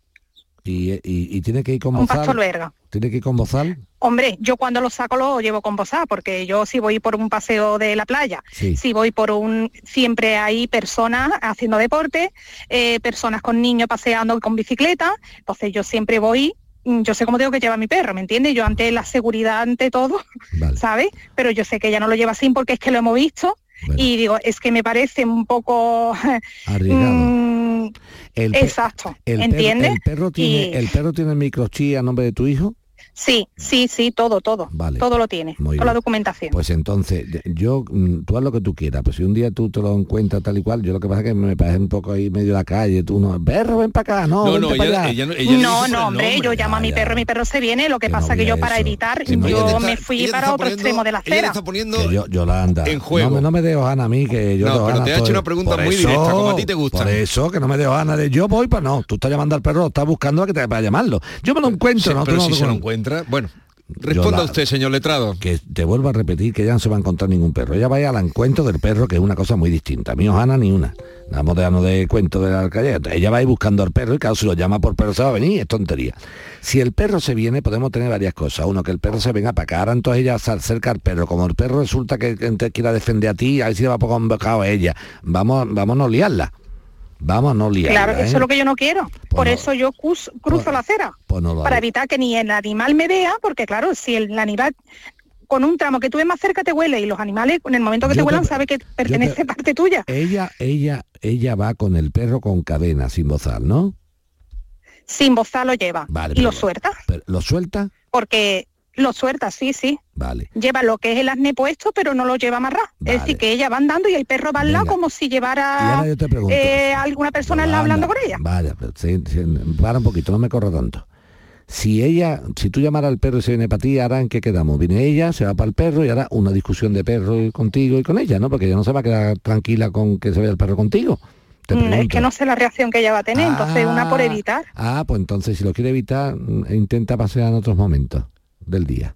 Y, y- y tiene que ir con un pastor bozal. belga. Tiene que ir con bozal. Hombre, yo cuando lo saco lo llevo con bozal, porque yo si voy por un paseo de la playa, Sí. si voy por un... Siempre hay personas haciendo deporte, eh, personas con niños paseando con bicicleta, entonces yo siempre voy, mm, yo sé cómo tengo que llevar mi perro, ¿me entiendes? Yo ante la seguridad, ante todo, ¿sabes? Pero yo sé que ella no lo lleva así porque es que lo hemos visto y digo, es que me parece un poco... Arriesgado. mm, El exacto, El perro- ¿entiendes? el perro tiene, Y- el perro tiene el microchip a nombre de tu hijo. Sí, sí, sí, todo, todo. Vale. Todo lo tiene, Muy toda la bien. documentación. Pues entonces, yo, mm, tú haz lo que tú quieras, pues si un día tú te lo encuentras tal y cual, yo lo que pasa es que me parece un poco ahí medio de la calle, tú no, perro, ven para acá, no, No, no, ella- allá. ella no- ella no, no, hombre, yo llamo a mi perro, mi perro se viene, lo que pasa que yo para evitar, no, yo está- me fui para otro poniendo- extremo de la acera. está poniendo Que yo, Yolanda, en juego. No, me- no me dejo Ana a mí, que yo No, pero te ha hecho una pregunta muy eso- directa, como a ti te gustan. Por eso, que no me dejo Ana de yo voy para no. Tú estás llamando al perro, estás buscando a que te para llamarlo. Yo me lo encuentro, no, no si lo se lo con- encuentra, bueno, Responda la- usted, señor letrado. Que te vuelvo a repetir que ella no se va a encontrar ningún perro. Ella vaya al encuentro del perro, que es una cosa muy distinta. A mí Ojana ni una. Nada moderno de cuento de la calle. Ella va a ir buscando al perro y claro, si lo llama por perro se va a venir, es tontería. Si el perro se viene, podemos tener varias cosas. Uno, que el perro se venga para acá. Ahora entonces ella se acerca al perro. Como el perro resulta que que te quiera defender a ti, ahí sí le va a poner un bocado a ella. Vamos, vamos a liarla. Vamos no liarla. Claro, eso ¿eh? es lo que yo no quiero. Por no- eso yo cruzo la acera. Pues no para evitar que ni el animal me vea, porque claro, si el animal con un tramo que tú ves más cerca te huele y los animales en el momento que Yo te huelan sabe que pertenece parte tuya. Ella, ella, ella va con el perro con cadena, sin bozal, ¿no? Sin bozal lo lleva Vale, y pero- lo suelta, Pero, ¿Lo suelta? porque lo suelta, sí, sí. Vale. Lleva lo que es el arnés puesto, pero no lo lleva amarrado. Es decir, que ella va andando y el perro va al lado como si llevara ahora yo te pregunto, eh, alguna persona al lado hablando con ella. Vaya, pero sí, sí, para un poquito, no me corra tanto. Si ella, si tú llamaras al perro y se viene para ti, ahora en qué quedamos. Viene ella, se va para el perro y hará una discusión de perro contigo y con ella, ¿no? Porque ella no se va a quedar tranquila con que se vea el perro contigo. Mm, Es que no sé la reacción que ella va a tener, entonces una por evitar. Ah, pues entonces si lo quiere evitar, intenta pasear en otros momentos del día.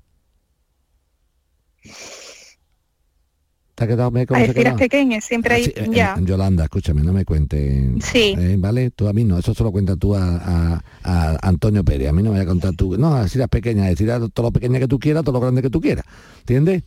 ¿Te ha quedado me cómo A se ha decir quedado? pequeñas, siempre hay, Sí, eh, ya. Yolanda, escúchame, no me cuente. Sí. eh, ¿Vale? Tú a mí no, eso se lo cuenta tú a, a- a Antonio Pérez. A mí no me voy a contar tú. No, así las pequeñas, decir todo lo pequeña que tú quieras, todo lo grande que tú quieras. ¿Entiendes?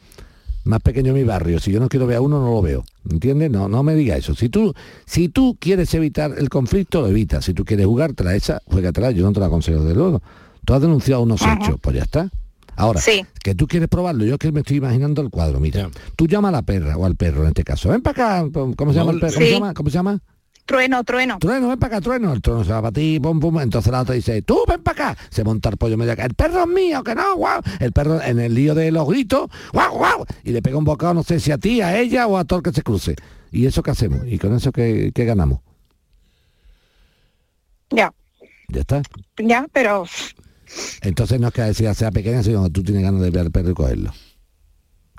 Más pequeño mi barrio. Si yo no quiero ver a uno, no lo veo. ¿Entiendes? No, no me diga eso. Si tú, si tú quieres evitar el conflicto, lo evitas. Si tú quieres jugártela esa, juégatela. Yo no te la aconsejo de luego. Tú has denunciado unos Ajá. hechos, pues ya está. Ahora, Sí. que tú quieres probarlo, yo es que me estoy imaginando el cuadro, mira. Tú llama a la perra o al perro en este caso. Ven para acá, ¿cómo se llama el perro? ¿Cómo Sí. se llama? ¿Cómo se llama? Trueno, trueno. Trueno, ven para acá, trueno. El trueno se va para ti, pum, pum. Entonces la otra dice, tú ven para acá. Se monta el pollo medio acá. El perro es mío, que no, guau. El perro en el lío de los gritos, guau, guau. Y le pega un bocado, no sé si a ti, a ella o a todo el que se cruce. ¿Y eso qué hacemos? ¿Y con eso qué, qué ganamos? Ya, Ya está. ya, pero Entonces no es que la sea pequeña, sino que tú tienes ganas de ver al perro y cogerlo.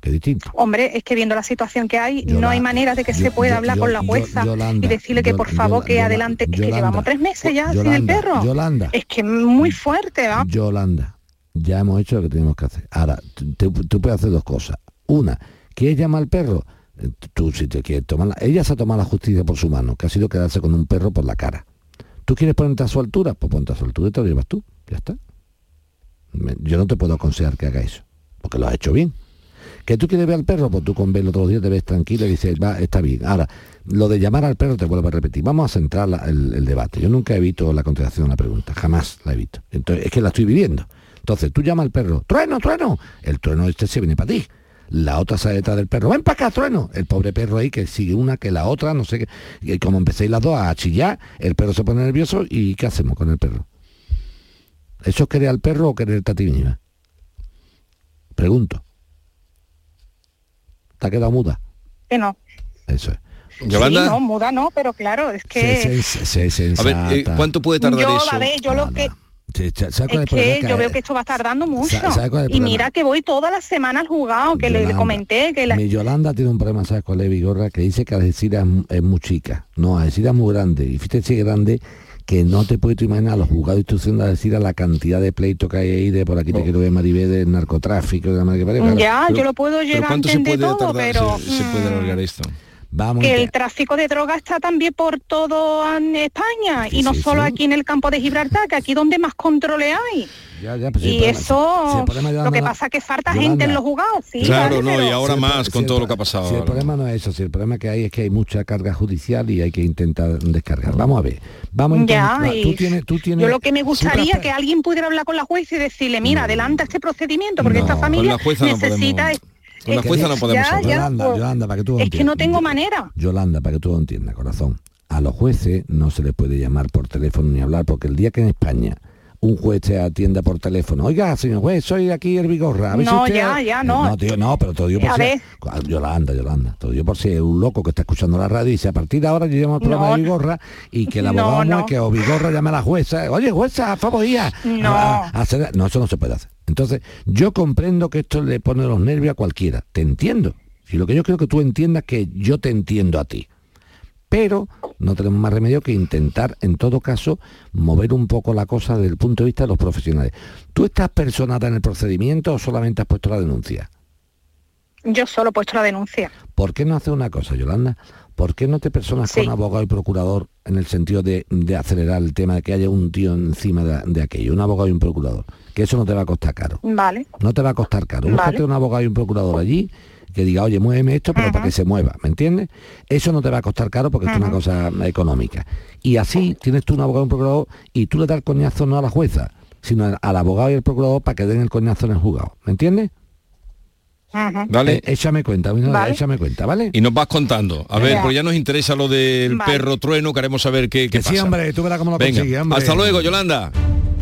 Que distinto. hombre, es que viendo la situación que hay, no hay manera de que se pueda yo- hablar yo- con la jueza Yolanda, y decirle que por favor que adelante. Es que llevamos tres meses ya sin el perro. Yolanda. Es que muy fuerte, ¿va? Yolanda, ya hemos hecho lo que tenemos que hacer. Ahora, tú, puedes hacer dos cosas. Una, ¿quieres llamar al perro? Eh, Tú si te quieres tomar la- Ella se ha tomado la justicia por su mano, que ha sido quedarse con un perro por la cara. ¿Tú quieres ponerte a su altura? Pues ponte a su altura y te lo llevas tú. Ya está. Yo no te puedo aconsejar que haga eso, porque lo has hecho bien. ¿Que tú quieres ver al perro? Pues tú con verlo todos los días te ves tranquilo y dices, va, está bien. Ahora, lo de llamar al perro te vuelvo a repetir. Vamos a centrar el debate. Yo nunca evito la contestación a la pregunta, jamás la evito. Entonces, es que la estoy viviendo. Entonces, tú llamas al perro, trueno, trueno. El trueno este se viene para ti. La otra sale detrás del perro, ven para acá, trueno. El pobre perro ahí que sigue una que la otra, no sé qué. Y como empecéis las dos a chillar, el perro se pone nervioso y ¿qué hacemos con el perro? ¿Eso es querer al perro o quererte a ti misma? Pregunto. ¿Te ha quedado muda? Que no. Eso es. Sí, no, muda no, pero claro, es que... Se- se- A ver, eh. ¿cuánto puede tardar yo, eso? a ver, yo lo que... Sí, sa- ¿sabes cuál Es que yo veo que esto va a estar dando mucho. Sa- ¿sabe cuál es el Y mira que voy toda la semana al juzgado, que le, le Yolanda, comenté que la... Mi Yolanda tiene un problema, ¿sabes cuál es, Vigorra? Que dice que Algeciras es muy chica. No, Algeciras es muy grande. Y fíjate si es grande que no te puedes imaginar los juzgados de instrucción de Algeciras la cantidad de pleitos que hay ahí de por aquí te quiero ver Maribé del narcotráfico, de la madre que claro. Ya, Pero- yo lo puedo llegar a entender todo, pero... se, se puede alargar esto? Vamos, que el tráfico de drogas está también por todo en España y no sí, solo sí. aquí en el campo de Gibraltar, que aquí donde más controles hay. ya, ya, pues y eso, problema, lo que pasa es que falta Yolanda, gente en los juzgados, sí. Claro, no, y ahora más con todo lo que ha pasado. Si el problema no es eso, si el problema que hay es que hay mucha carga judicial y hay que intentar descargar. Vamos a ver. Vamos entonces- Ya, va, y tú tienes, tú tienes, yo lo que me gustaría tras- que alguien pudiera hablar con la jueza y decirle, mira, adelanta este procedimiento, porque esta familia con la jueza no necesita... podemos- con la jueza no podemos ya, hablar. ya, Yolanda, pues, Yolanda, para que tú lo es que no tengo manera. Yolanda, para que tú lo entiendas, corazón. A los jueces no se les puede llamar por teléfono ni hablar, porque el día que en España un juez te atienda por teléfono, oiga, señor juez, soy aquí el Vigorra. No, usted- ya, ya, no. No, tío, no, pero todo yo por A si... ver. Yolanda, Yolanda, todo yo por si es un loco que está escuchando la radio y dice, a partir de ahora yo llamo al programa No, de Vigorra y que el no, abogado no. mueque o Vigorra llame a la jueza, oye, jueza, a favor, hija, No. a- a hacer- no, eso no se puede hacer. Entonces, yo comprendo que esto le pone los nervios a cualquiera, te entiendo. Y lo que yo creo que tú entiendas que yo te entiendo a ti. Pero no tenemos más remedio que intentar, en todo caso, mover un poco la cosa desde el punto de vista de los profesionales. ¿Tú estás personada en el procedimiento o solamente has puesto la denuncia? Yo solo he puesto la denuncia. ¿Por qué no hace una cosa, Yolanda? ¿Por qué no te personas con abogado y procurador en el sentido de, acelerar el tema de que haya un tío encima de, aquello, un abogado y un procurador? Que eso no te va a costar caro. Vale. No te va a costar caro. Búscate un abogado y un procurador allí que diga, oye, muéveme esto, pero para que se mueva, ¿me entiendes? Eso no te va a costar caro porque es una cosa económica. Y así tienes tú un abogado y un procurador y tú le das el coñazo no a la jueza, sino al abogado y al procurador para que den el coñazo en el juzgado, ¿me entiendes? Vale. Eh, échame cuenta, échame cuenta, ¿vale? Y nos vas contando. A ver, pues ya nos interesa lo del perro trueno, queremos saber qué, qué pasa. Sí, hombre, tú verás cómo lo Venga, hombre. Hasta luego, Yolanda.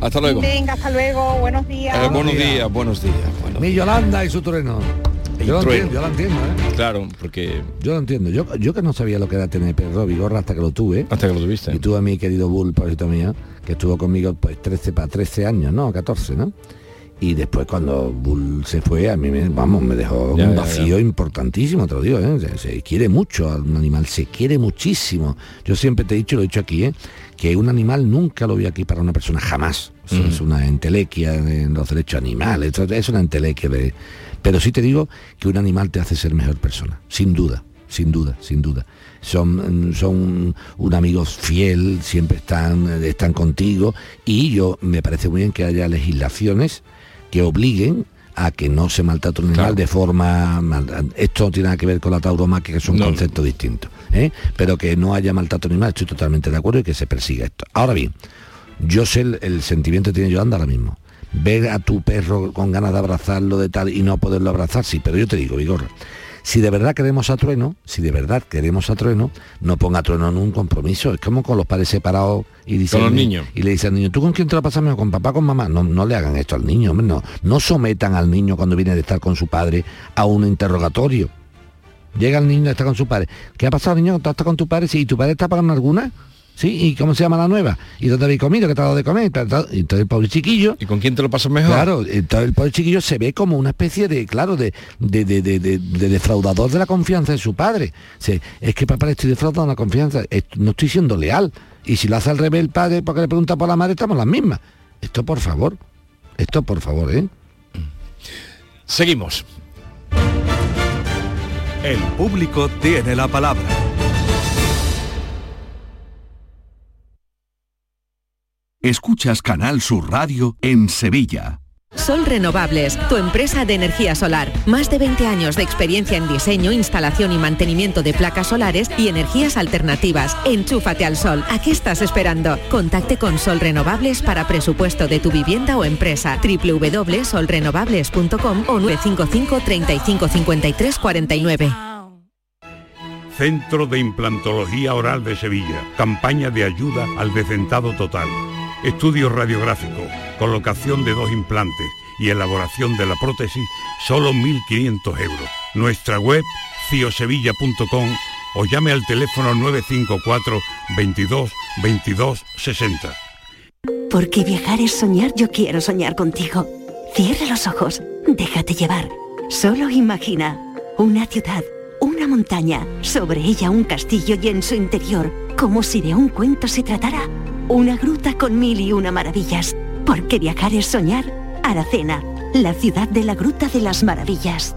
Hasta luego. Venga, hasta luego. Buenos días. Eh, buenos días, buenos días. Mi Yolanda y su trueno. Yo lo, entiendo, yo lo entiendo, ¿eh? Claro, porque... Yo lo entiendo. Yo, yo que no sabía lo que era tener perro vigorra hasta que lo tuve. Hasta que lo tuviste. Y tuve a mi querido Bull, pobrecito mío, que estuvo conmigo pues 13 para 13 años, ¿no? 14, ¿no? y después cuando Bull se fue a mí me, vamos me dejó un vacío importantísimo te lo digo ¿eh? se, quiere mucho a un animal se quiere muchísimo yo siempre te he dicho lo he dicho aquí ¿eh? que un animal nunca lo voy aquí para una persona jamás es una entelequia en los derechos animales es una entelequia de pero sí te digo que un animal te hace ser mejor persona sin duda sin duda sin duda son, son un amigo fiel, siempre están, están contigo y yo me parece muy bien que haya legislaciones que obliguen a que no se maltrate un animal de forma... Esto no tiene nada que ver con la tauromaquia, que es un concepto distinto. ¿eh? Pero que no haya maltrato animal, estoy totalmente de acuerdo y que se persiga esto. Ahora bien, yo sé el, sentimiento que tiene Yolanda ahora mismo. Ver a tu perro con ganas de abrazarlo de tal y no poderlo abrazar, sí, pero yo te digo, Vigor, si de verdad queremos a Trueno, si de verdad queremos a Trueno, no ponga a Trueno en un compromiso. Es como con los padres separados y dicen, los niños. Y le dicen al niño, ¿tú con quién te lo pasas mejor? ¿Con papá con mamá? No, no le hagan esto al niño, no, no sometan al niño cuando viene de estar con su padre a un interrogatorio. Llega el niño, está con su padre. ¿Qué ha pasado, niño? ¿Tú estás con tu padre? Sí, ¿y tu padre está pagando alguna? ¿Sí? ¿Y cómo se llama la nueva? ¿Y dónde habéis comido? ¿Qué te ha dado de comer? Y entonces el pobre chiquillo... ¿Y con quién te lo pasas mejor? Claro, entonces el pobre chiquillo se ve como una especie de, claro, de, de, defraudador de la confianza de su padre. es que papá le estoy defraudando la confianza, no estoy siendo leal. Y si lo hace al revés el padre porque le pregunta por la madre, estamos las mismas. Esto por favor, esto por favor, ¿eh? Seguimos. El público tiene la palabra. Escuchas Canal Sur Radio en Sevilla. Sol Renovables, tu empresa de energía solar. Más de 20 años de experiencia en diseño, instalación y mantenimiento de placas solares y energías alternativas. Enchúfate al sol. ¿A qué estás esperando? Contacte con Sol Renovables para presupuesto de tu vivienda o empresa. www.solrenovables.com o 955 35 53 49. Centro de Implantología Oral de Sevilla. Campaña de ayuda al decentado total Estudio radiográfico, colocación de dos implantes y elaboración de la prótesis, solo 1.500 euros. Nuestra web, ciosevilla.com o llame al teléfono 954 22 22 60. Porque viajar es soñar, yo quiero soñar contigo. Cierra los ojos, déjate llevar. Solo imagina una ciudad, una montaña, sobre ella un castillo y en su interior, como si de un cuento se tratara una gruta con mil y una maravillas. Porque viajar es soñar. Aracena, la ciudad de la Gruta de las Maravillas.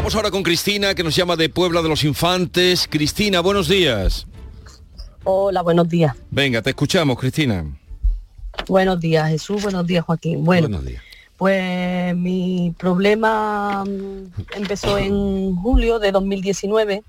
Vamos ahora con Cristina, que nos llama de Puebla de los Infantes. Cristina, buenos días. Hola, buenos días. Venga, te escuchamos, Cristina. Buenos días, Jesús. Buenos días, Joaquín. Bueno, Buenos días. pues mi problema mm, empezó en julio de 2019.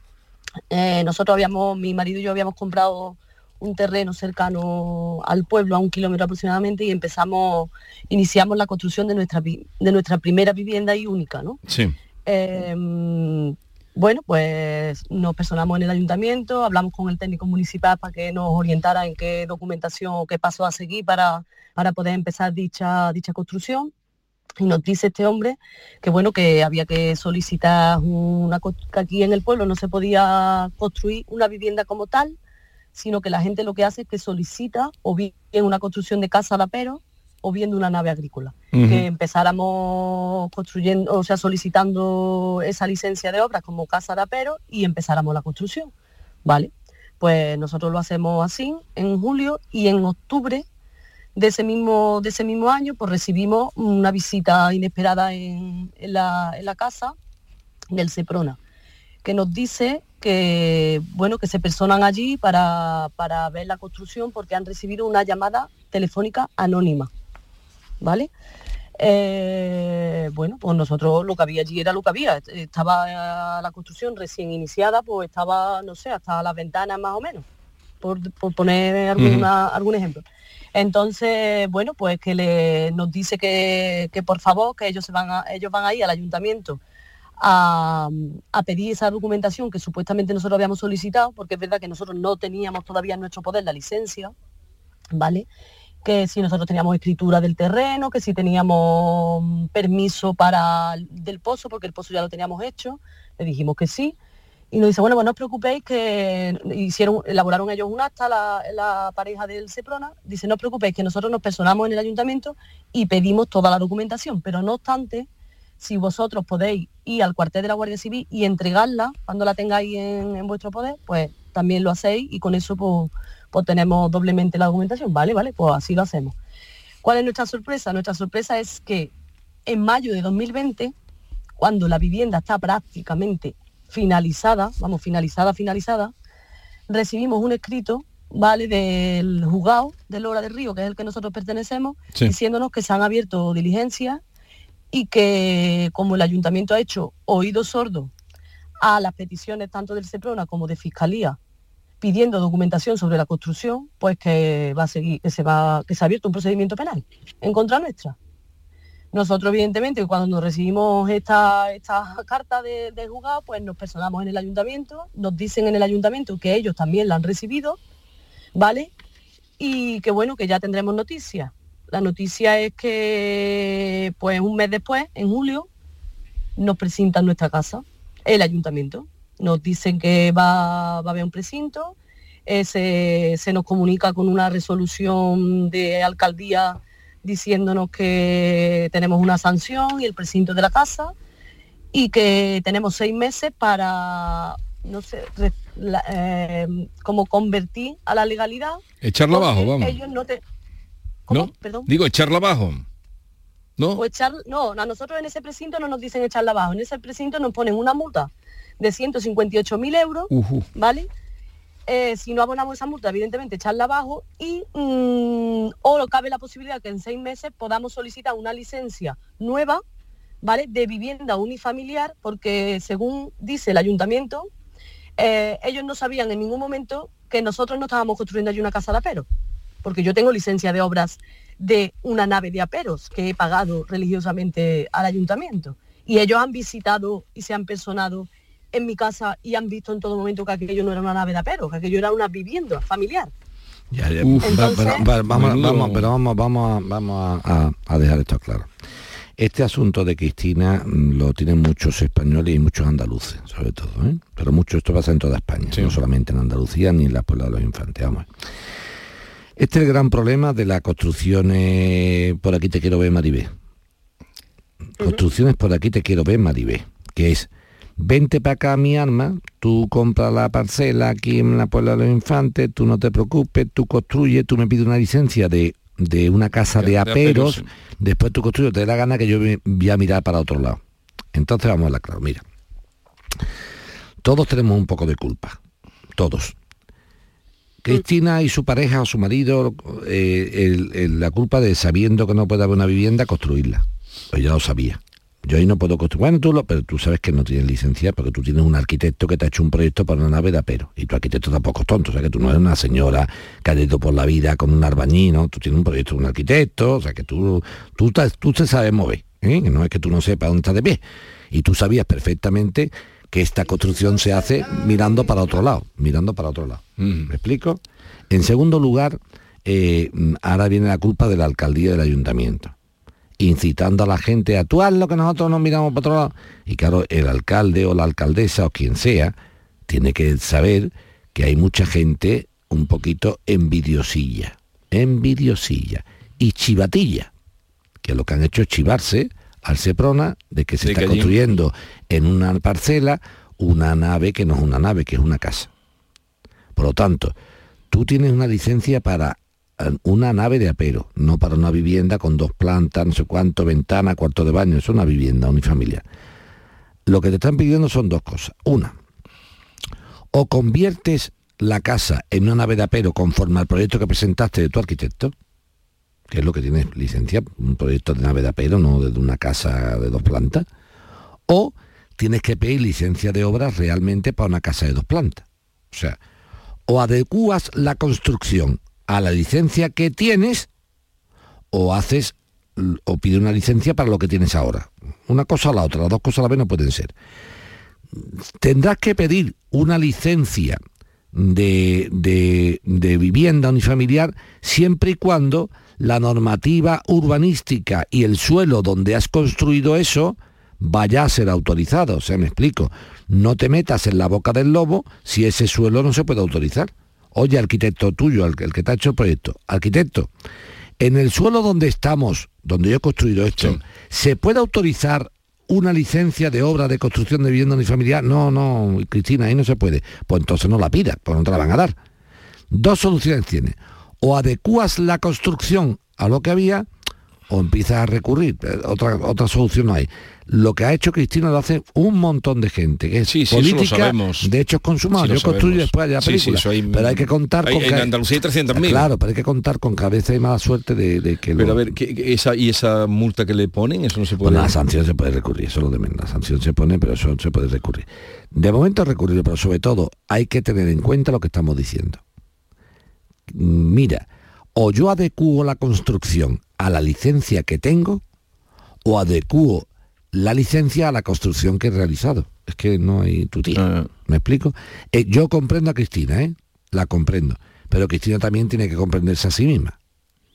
Eh, nosotros habíamos, mi marido y yo habíamos comprado un terreno cercano al pueblo, a un kilómetro aproximadamente, y empezamos, iniciamos la construcción de nuestra, de nuestra primera vivienda y única, ¿no? Sí. Eh, bueno, pues nos personamos en el ayuntamiento, hablamos con el técnico municipal para que nos orientara en qué documentación o qué paso a seguir para, para poder empezar dicha, dicha construcción. Y nos dice este hombre que bueno, que había que solicitar una que aquí en el pueblo no se podía construir una vivienda como tal, sino que la gente lo que hace es que solicita o bien una construcción de casa de apero o bien de una nave agrícola que empezáramos construyendo, o sea, solicitando esa licencia de obras como casa de apero y empezáramos la construcción, ¿vale? Pues nosotros lo hacemos así en julio y en octubre de ese mismo, de ese mismo año pues recibimos una visita inesperada en, en la, en la casa del Seprona, que nos dice que bueno que se personan allí para, para ver la construcción porque han recibido una llamada telefónica anónima. ¿Vale? Eh, bueno, pues nosotros lo que había allí era lo que había. Estaba eh, la construcción recién iniciada, pues estaba, no sé, hasta las ventanas más o menos, por, por poner alguna- algún ejemplo. Entonces, bueno, pues que le, nos dice que, que por favor, que ellos, se van a, ellos van al ayuntamiento a, a pedir esa documentación que supuestamente nosotros habíamos solicitado, porque es verdad que nosotros no teníamos todavía en nuestro poder la licencia, ¿vale? Que si nosotros teníamos escritura del terreno, que si teníamos permiso para del pozo, porque el pozo ya lo teníamos hecho, le dijimos que sí. Y nos dice, bueno, pues no os preocupéis que hicieron, elaboraron ellos un acta, la, la pareja del Seprona, dice, no os preocupéis que nosotros nos personamos en el ayuntamiento y pedimos toda la documentación, pero no obstante, si vosotros podéis ir al cuartel de la Guardia Civil y entregarla cuando la tengáis en, en vuestro poder, pues también lo hacéis y con eso pues, pues tenemos doblemente la documentación. Vale, vale, pues así lo hacemos. ¿Cuál es nuestra sorpresa? Nuestra sorpresa es que en mayo de 2020, cuando la vivienda está prácticamente finalizada, vamos, finalizada, finalizada, recibimos un escrito, ¿vale?, del juzgado de Lora del Río, que es el que nosotros pertenecemos, Sí. diciéndonos que se han abierto diligencias y que como el ayuntamiento ha hecho oído sordo a las peticiones tanto del Seprona como de Fiscalía pidiendo documentación sobre la construcción, pues que va a seguir, que se va, que se ha abierto un procedimiento penal en contra nuestra. Nosotros, evidentemente, cuando recibimos esta, esta carta de- del juzgado, pues nos personamos en el ayuntamiento, nos dicen en el ayuntamiento que ellos también la han recibido, ¿vale? Y que bueno, que ya tendremos noticias. La noticia es que, pues un mes después, en julio, nos presentan nuestra casa, el ayuntamiento. Nos dicen que va, va a haber un precinto, eh, se, se nos comunica con una resolución de alcaldía diciéndonos que tenemos una sanción y el precinto de la casa y que tenemos seis meses para, no sé, re- la- eh, como convertir a la legalidad. Echarla abajo, vamos. Ellos no te... ¿No? Perdón. Digo, echarla abajo. ¿No? O echar, no, a nosotros en ese precinto no nos dicen echarla abajo, en ese precinto nos ponen una multa de 158.000 euros. ¿vale? Eh, si no abonamos esa multa, evidentemente echarla abajo y mm, o cabe la posibilidad que en seis meses podamos solicitar una licencia nueva, ¿vale? De vivienda unifamiliar, porque según dice el ayuntamiento, eh, ellos no sabían en ningún momento que nosotros no estábamos construyendo allí una casa de apero, porque yo tengo licencia de obras de una nave de aperos que he pagado religiosamente al ayuntamiento. Y ellos han visitado y se han personado en mi casa y han visto en todo momento que aquello no era una nave de aperos, que aquello era una vivienda familiar. Ya, ya, Uf. va- pero, Entonces- va- vamos, vamos, pero vamos, vamos, a, vamos a, a- a dejar esto claro. Este asunto de Cristina mm, lo tienen muchos españoles y muchos andaluces, sobre todo, ¿eh? pero mucho esto pasa en toda España, no solamente en Andalucía ni en la Puebla de los Infantes. Vamos. Este es el gran problema de las construcciones, por aquí te quiero ver Maribé. Construcciones por aquí te quiero ver Maribé, que es, vente para acá mi arma, tú compras la parcela aquí en la Puebla de los Infantes, tú no te preocupes, tú construyes, tú me pides una licencia de, de una casa de, de aperos, aperos, después tú construyes, te da la gana que yo me- voy a mirar para otro lado. Entonces vamos a la claro, mira. Todos tenemos un poco de culpa, todos. Cristina y su pareja o su marido, eh, el- el- la culpa de sabiendo que no puede haber una vivienda, construirla. Pues ya lo sabía. Yo ahí no puedo construir. Bueno, tú lo, pero tú sabes que no tienes licencia porque tú tienes un arquitecto que te ha hecho un proyecto para una nave de apero. Y tu arquitecto tampoco es tonto. O sea que tú no eres una señora que ha ido por la vida con un arbañí, ¿no? Tú tienes un proyecto de un arquitecto. O sea que tú, tú, te- tú te sabes mover. ¿eh? No es que tú no sepas dónde estás de pie. Y tú sabías perfectamente que esta construcción se hace mirando para otro lado. Mirando para otro lado. ¿Me explico? En segundo lugar, eh, ahora viene la culpa de la alcaldía del ayuntamiento incitando a la gente a haz lo que nosotros nos miramos para otro lado. Y claro, el alcalde o la alcaldesa o quien sea tiene que saber que hay mucha gente un poquito envidiosilla, envidiosilla y chivatilla, que lo que han hecho es chivarse al Seprona de que se De está que allí- construyendo en una parcela una nave que no es una nave, que es una casa. Por lo tanto, tú tienes una licencia para una nave de apero, no para una vivienda con dos plantas, no sé cuánto, ventana, cuarto de baño, es una vivienda unifamiliar. Lo que te están pidiendo son dos cosas. Una, o conviertes la casa en una nave de apero conforme al proyecto que presentaste de tu arquitecto, que es lo que tienes licencia, un proyecto de nave de apero, no de una casa de dos plantas, o tienes que pedir licencia de obra realmente para una casa de dos plantas. O sea, o adecuas la construcción a la licencia que tienes o haces o pide una licencia para lo que tienes ahora. Una cosa o la otra, las dos cosas a la vez no pueden ser. Tendrás que pedir una licencia de, de- de vivienda unifamiliar siempre y cuando la normativa urbanística y el suelo donde has construido eso vaya a ser autorizado. O sea, me explico. No te metas en la boca del lobo si ese suelo no se puede autorizar. Oye, arquitecto tuyo, el, el que te ha hecho el proyecto, arquitecto, en el suelo donde estamos, donde yo he construido esto, ¿se puede autorizar una licencia de obra de construcción de vivienda unifamiliar? No, no, Cristina, ahí no se puede. Pues entonces no la pidas, pues no te la van a dar. Dos soluciones tiene. O adecuas la construcción a lo que había, o empiezas a recurrir. Eh, Otra, otra solución no hay. Lo que ha hecho Cristina lo hace un montón de gente, que es Sí, sí, política de hechos consumados. Sí, Yo construyo después Sí, sí, película. hay- pero hay que contar hay- con en Andalucía hay 300.000. Claro, pero hay que contar con cabeza y mala suerte de, de que Pero lo- a ver, ¿qué- qué- esa, ¿y esa multa que le ponen? Eso no se puede... Bueno, la sanción se puede recurrir, eso es lo de menos. La sanción se pone, pero eso se puede recurrir. De momento recurrir, pero sobre todo hay que tener en cuenta lo que estamos diciendo. Mira, o yo adecuo la construcción a la licencia que tengo, o adecuo la licencia a la construcción que he realizado. Es que no hay tu tía. ¿Me explico? Eh, yo comprendo a Cristina, ¿eh? La comprendo. Pero Cristina también tiene que comprenderse a sí misma.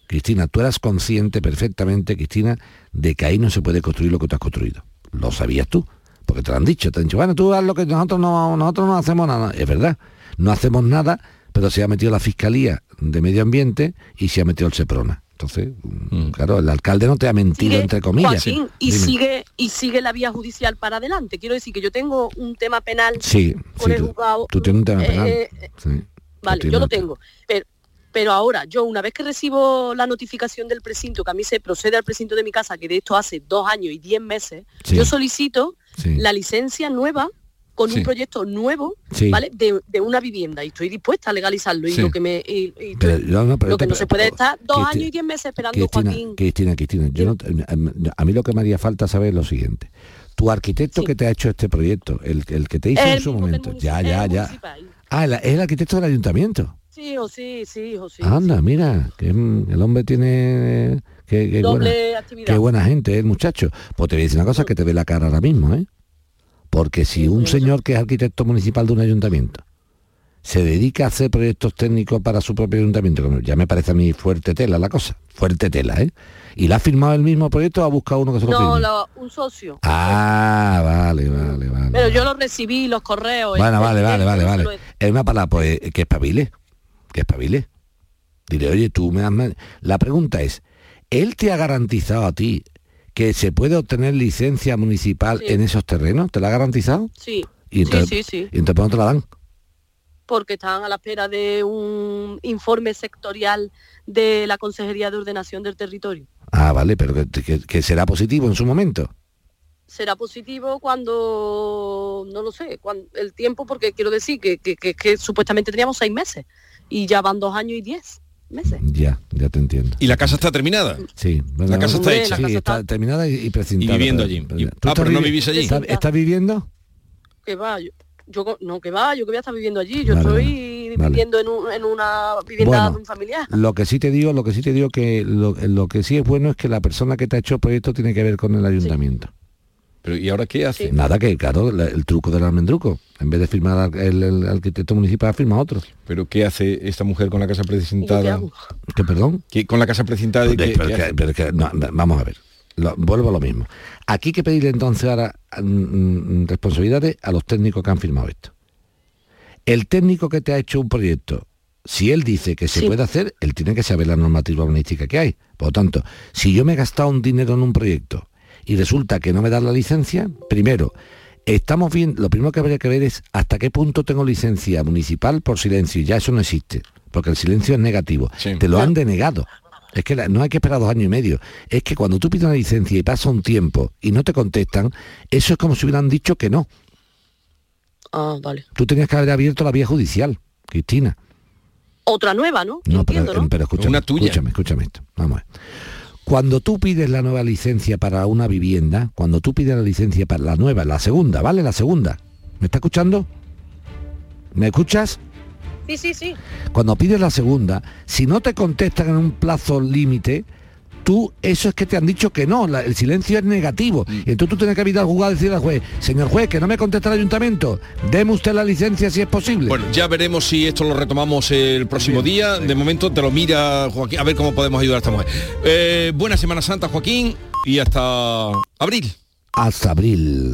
Cristina, tú eras consciente perfectamente, Cristina, de que ahí no se puede construir lo que tú has construido. Lo sabías tú, porque te lo han dicho, te han dicho, bueno, tú haz lo que nosotros no, nosotros no hacemos nada. Es verdad, no hacemos nada, pero se ha metido la Fiscalía de Medio Ambiente y se ha metido el Seprona. Entonces, mm, claro, el alcalde no te ha mentido, Sigue, entre comillas. Joaquín, y Dime. sigue y sigue la vía judicial para adelante. Quiero decir que yo tengo un tema penal Sí, con sí, el tú, juzgado. tú tienes un tema eh, penal. eh, Sí. Vale, yo lo tengo. Pero, pero ahora, yo una vez que recibo la notificación del precinto, que a mí se procede al precinto de mi casa, que de esto hace dos años y diez meses, Sí. yo solicito Sí. la licencia nueva con Sí. un proyecto nuevo, Sí. ¿vale? De, de una vivienda y estoy dispuesta a legalizarlo. Y lo que me y- y- Pero, no, pero lo que te- no se puede estar dos Cristina- años y diez meses esperando, Cristina, Joaquín. Cristina, Cristina, yo no- a mí lo que me haría falta saber es lo siguiente. Tu arquitecto que te ha hecho este proyecto, el, el que te hizo en su momento, ya, ya, ya. municipal. Ah, el- es el arquitecto del ayuntamiento. Sí, hijo, sí, sí, hijo, sí. Anda, mira, que mm, el hombre tiene... Que, que Doble buena, actividad. qué buena gente, ¿eh, el muchacho. Pues te voy a decir una cosa que te ve la cara ahora mismo, ¿eh? Porque si un señor que es arquitecto municipal de un ayuntamiento se dedica a hacer proyectos técnicos para su propio ayuntamiento, ya me parece a mí fuerte tela la cosa, fuerte tela, ¿eh? ¿Y la ha firmado el mismo proyecto o ha buscado uno que se lo No, lo- un socio. Ah, vale, vale, vale. Pero yo lo recibí, los correos. Bueno, vale, vale, vale, vale. Es una palabra, pues, que espabile, que espabile. Dile, oye, tú me ma- La pregunta es, ¿él te ha garantizado a ti que se puede obtener licencia municipal Sí. en esos terrenos? ¿Te la ha garantizado? Sí, Y entonces, sí, sí, sí. ¿Y entonces por te la dan? Porque están a la espera de un informe sectorial de la Consejería de Ordenación del Territorio. Ah, vale, pero que, que- que será positivo en su momento. será positivo cuando, no lo sé, cuando, el tiempo, porque quiero decir que, que- que- que supuestamente teníamos seis meses y ya van dos años y diez meses. Ya, ya te entiendo. ¿Y la casa está terminada? Sí. bueno, La casa está hecha. Sí, está terminada y, y precintada. Y viviendo pero- allí. pero- Y- ¿Tú ah, pero no vivís allí. ¿Estás, estás viviendo? Que va, yo, no, que va, yo que voy a estar viviendo allí, yo Vale, estoy vale. viviendo en, un- en una vivienda Bueno. familiar. Lo que sí te digo, lo que sí te digo que lo, lo que sí es bueno es que la persona que te ha hecho el proyecto tiene que ver con el ayuntamiento. Pero ¿y ahora qué hace? Nada que, claro, la- el truco del almendruco. En vez de firmar al- el, el arquitecto municipal, firma otro. ¿Pero qué hace esta mujer con la casa precintada? ¿Qué, perdón? ¿Qué- con la casa precintada? qué- pero qué que- hace? pero que- no, no, vamos a ver. Lo- vuelvo a lo mismo. Aquí hay que pedirle entonces ahora mm, mm, responsabilidades a los técnicos que han firmado esto. El técnico que te ha hecho un proyecto, si él dice que se Sí. puede hacer, él tiene que saber la normativa urbanística que hay. Por lo tanto, si yo me he gastado un dinero en un proyecto y resulta que no me dan la licencia, primero, estamos bien, lo primero que habría que ver es hasta qué punto tengo licencia municipal por silencio. Ya eso no existe, porque el silencio es negativo. Te lo han denegado. Es que la- no hay que esperar dos años y medio. Es que cuando tú pides una licencia y pasa un tiempo y no te contestan, eso es como si hubieran dicho que no. Ah, vale. Tú tenías que haber abierto la vía judicial, Cristina. Otra nueva, ¿no? No, pero, Entiendo, ¿no? pero escúchame, escúchame, escúchame esto. Vamos a ver. Cuando tú pides la nueva licencia para una vivienda, cuando tú pides la licencia para la nueva, la segunda, ¿vale? La segunda. ¿Me está escuchando? ¿Me escuchas? Sí, sí, sí. Cuando pides la segunda, si no te contestan en un plazo límite, tú, eso es que te han dicho que no, la- el silencio es negativo. Y entonces tú tienes que evitar jugar y decir al juez, señor juez, que no me contesta el ayuntamiento, deme usted la licencia si es posible. Bueno, ya veremos si esto lo retomamos el próximo día. De momento te lo mira Joaquín, a ver cómo podemos ayudar a esta mujer. Eh, buena Semana Santa, Joaquín, y hasta abril. Hasta abril.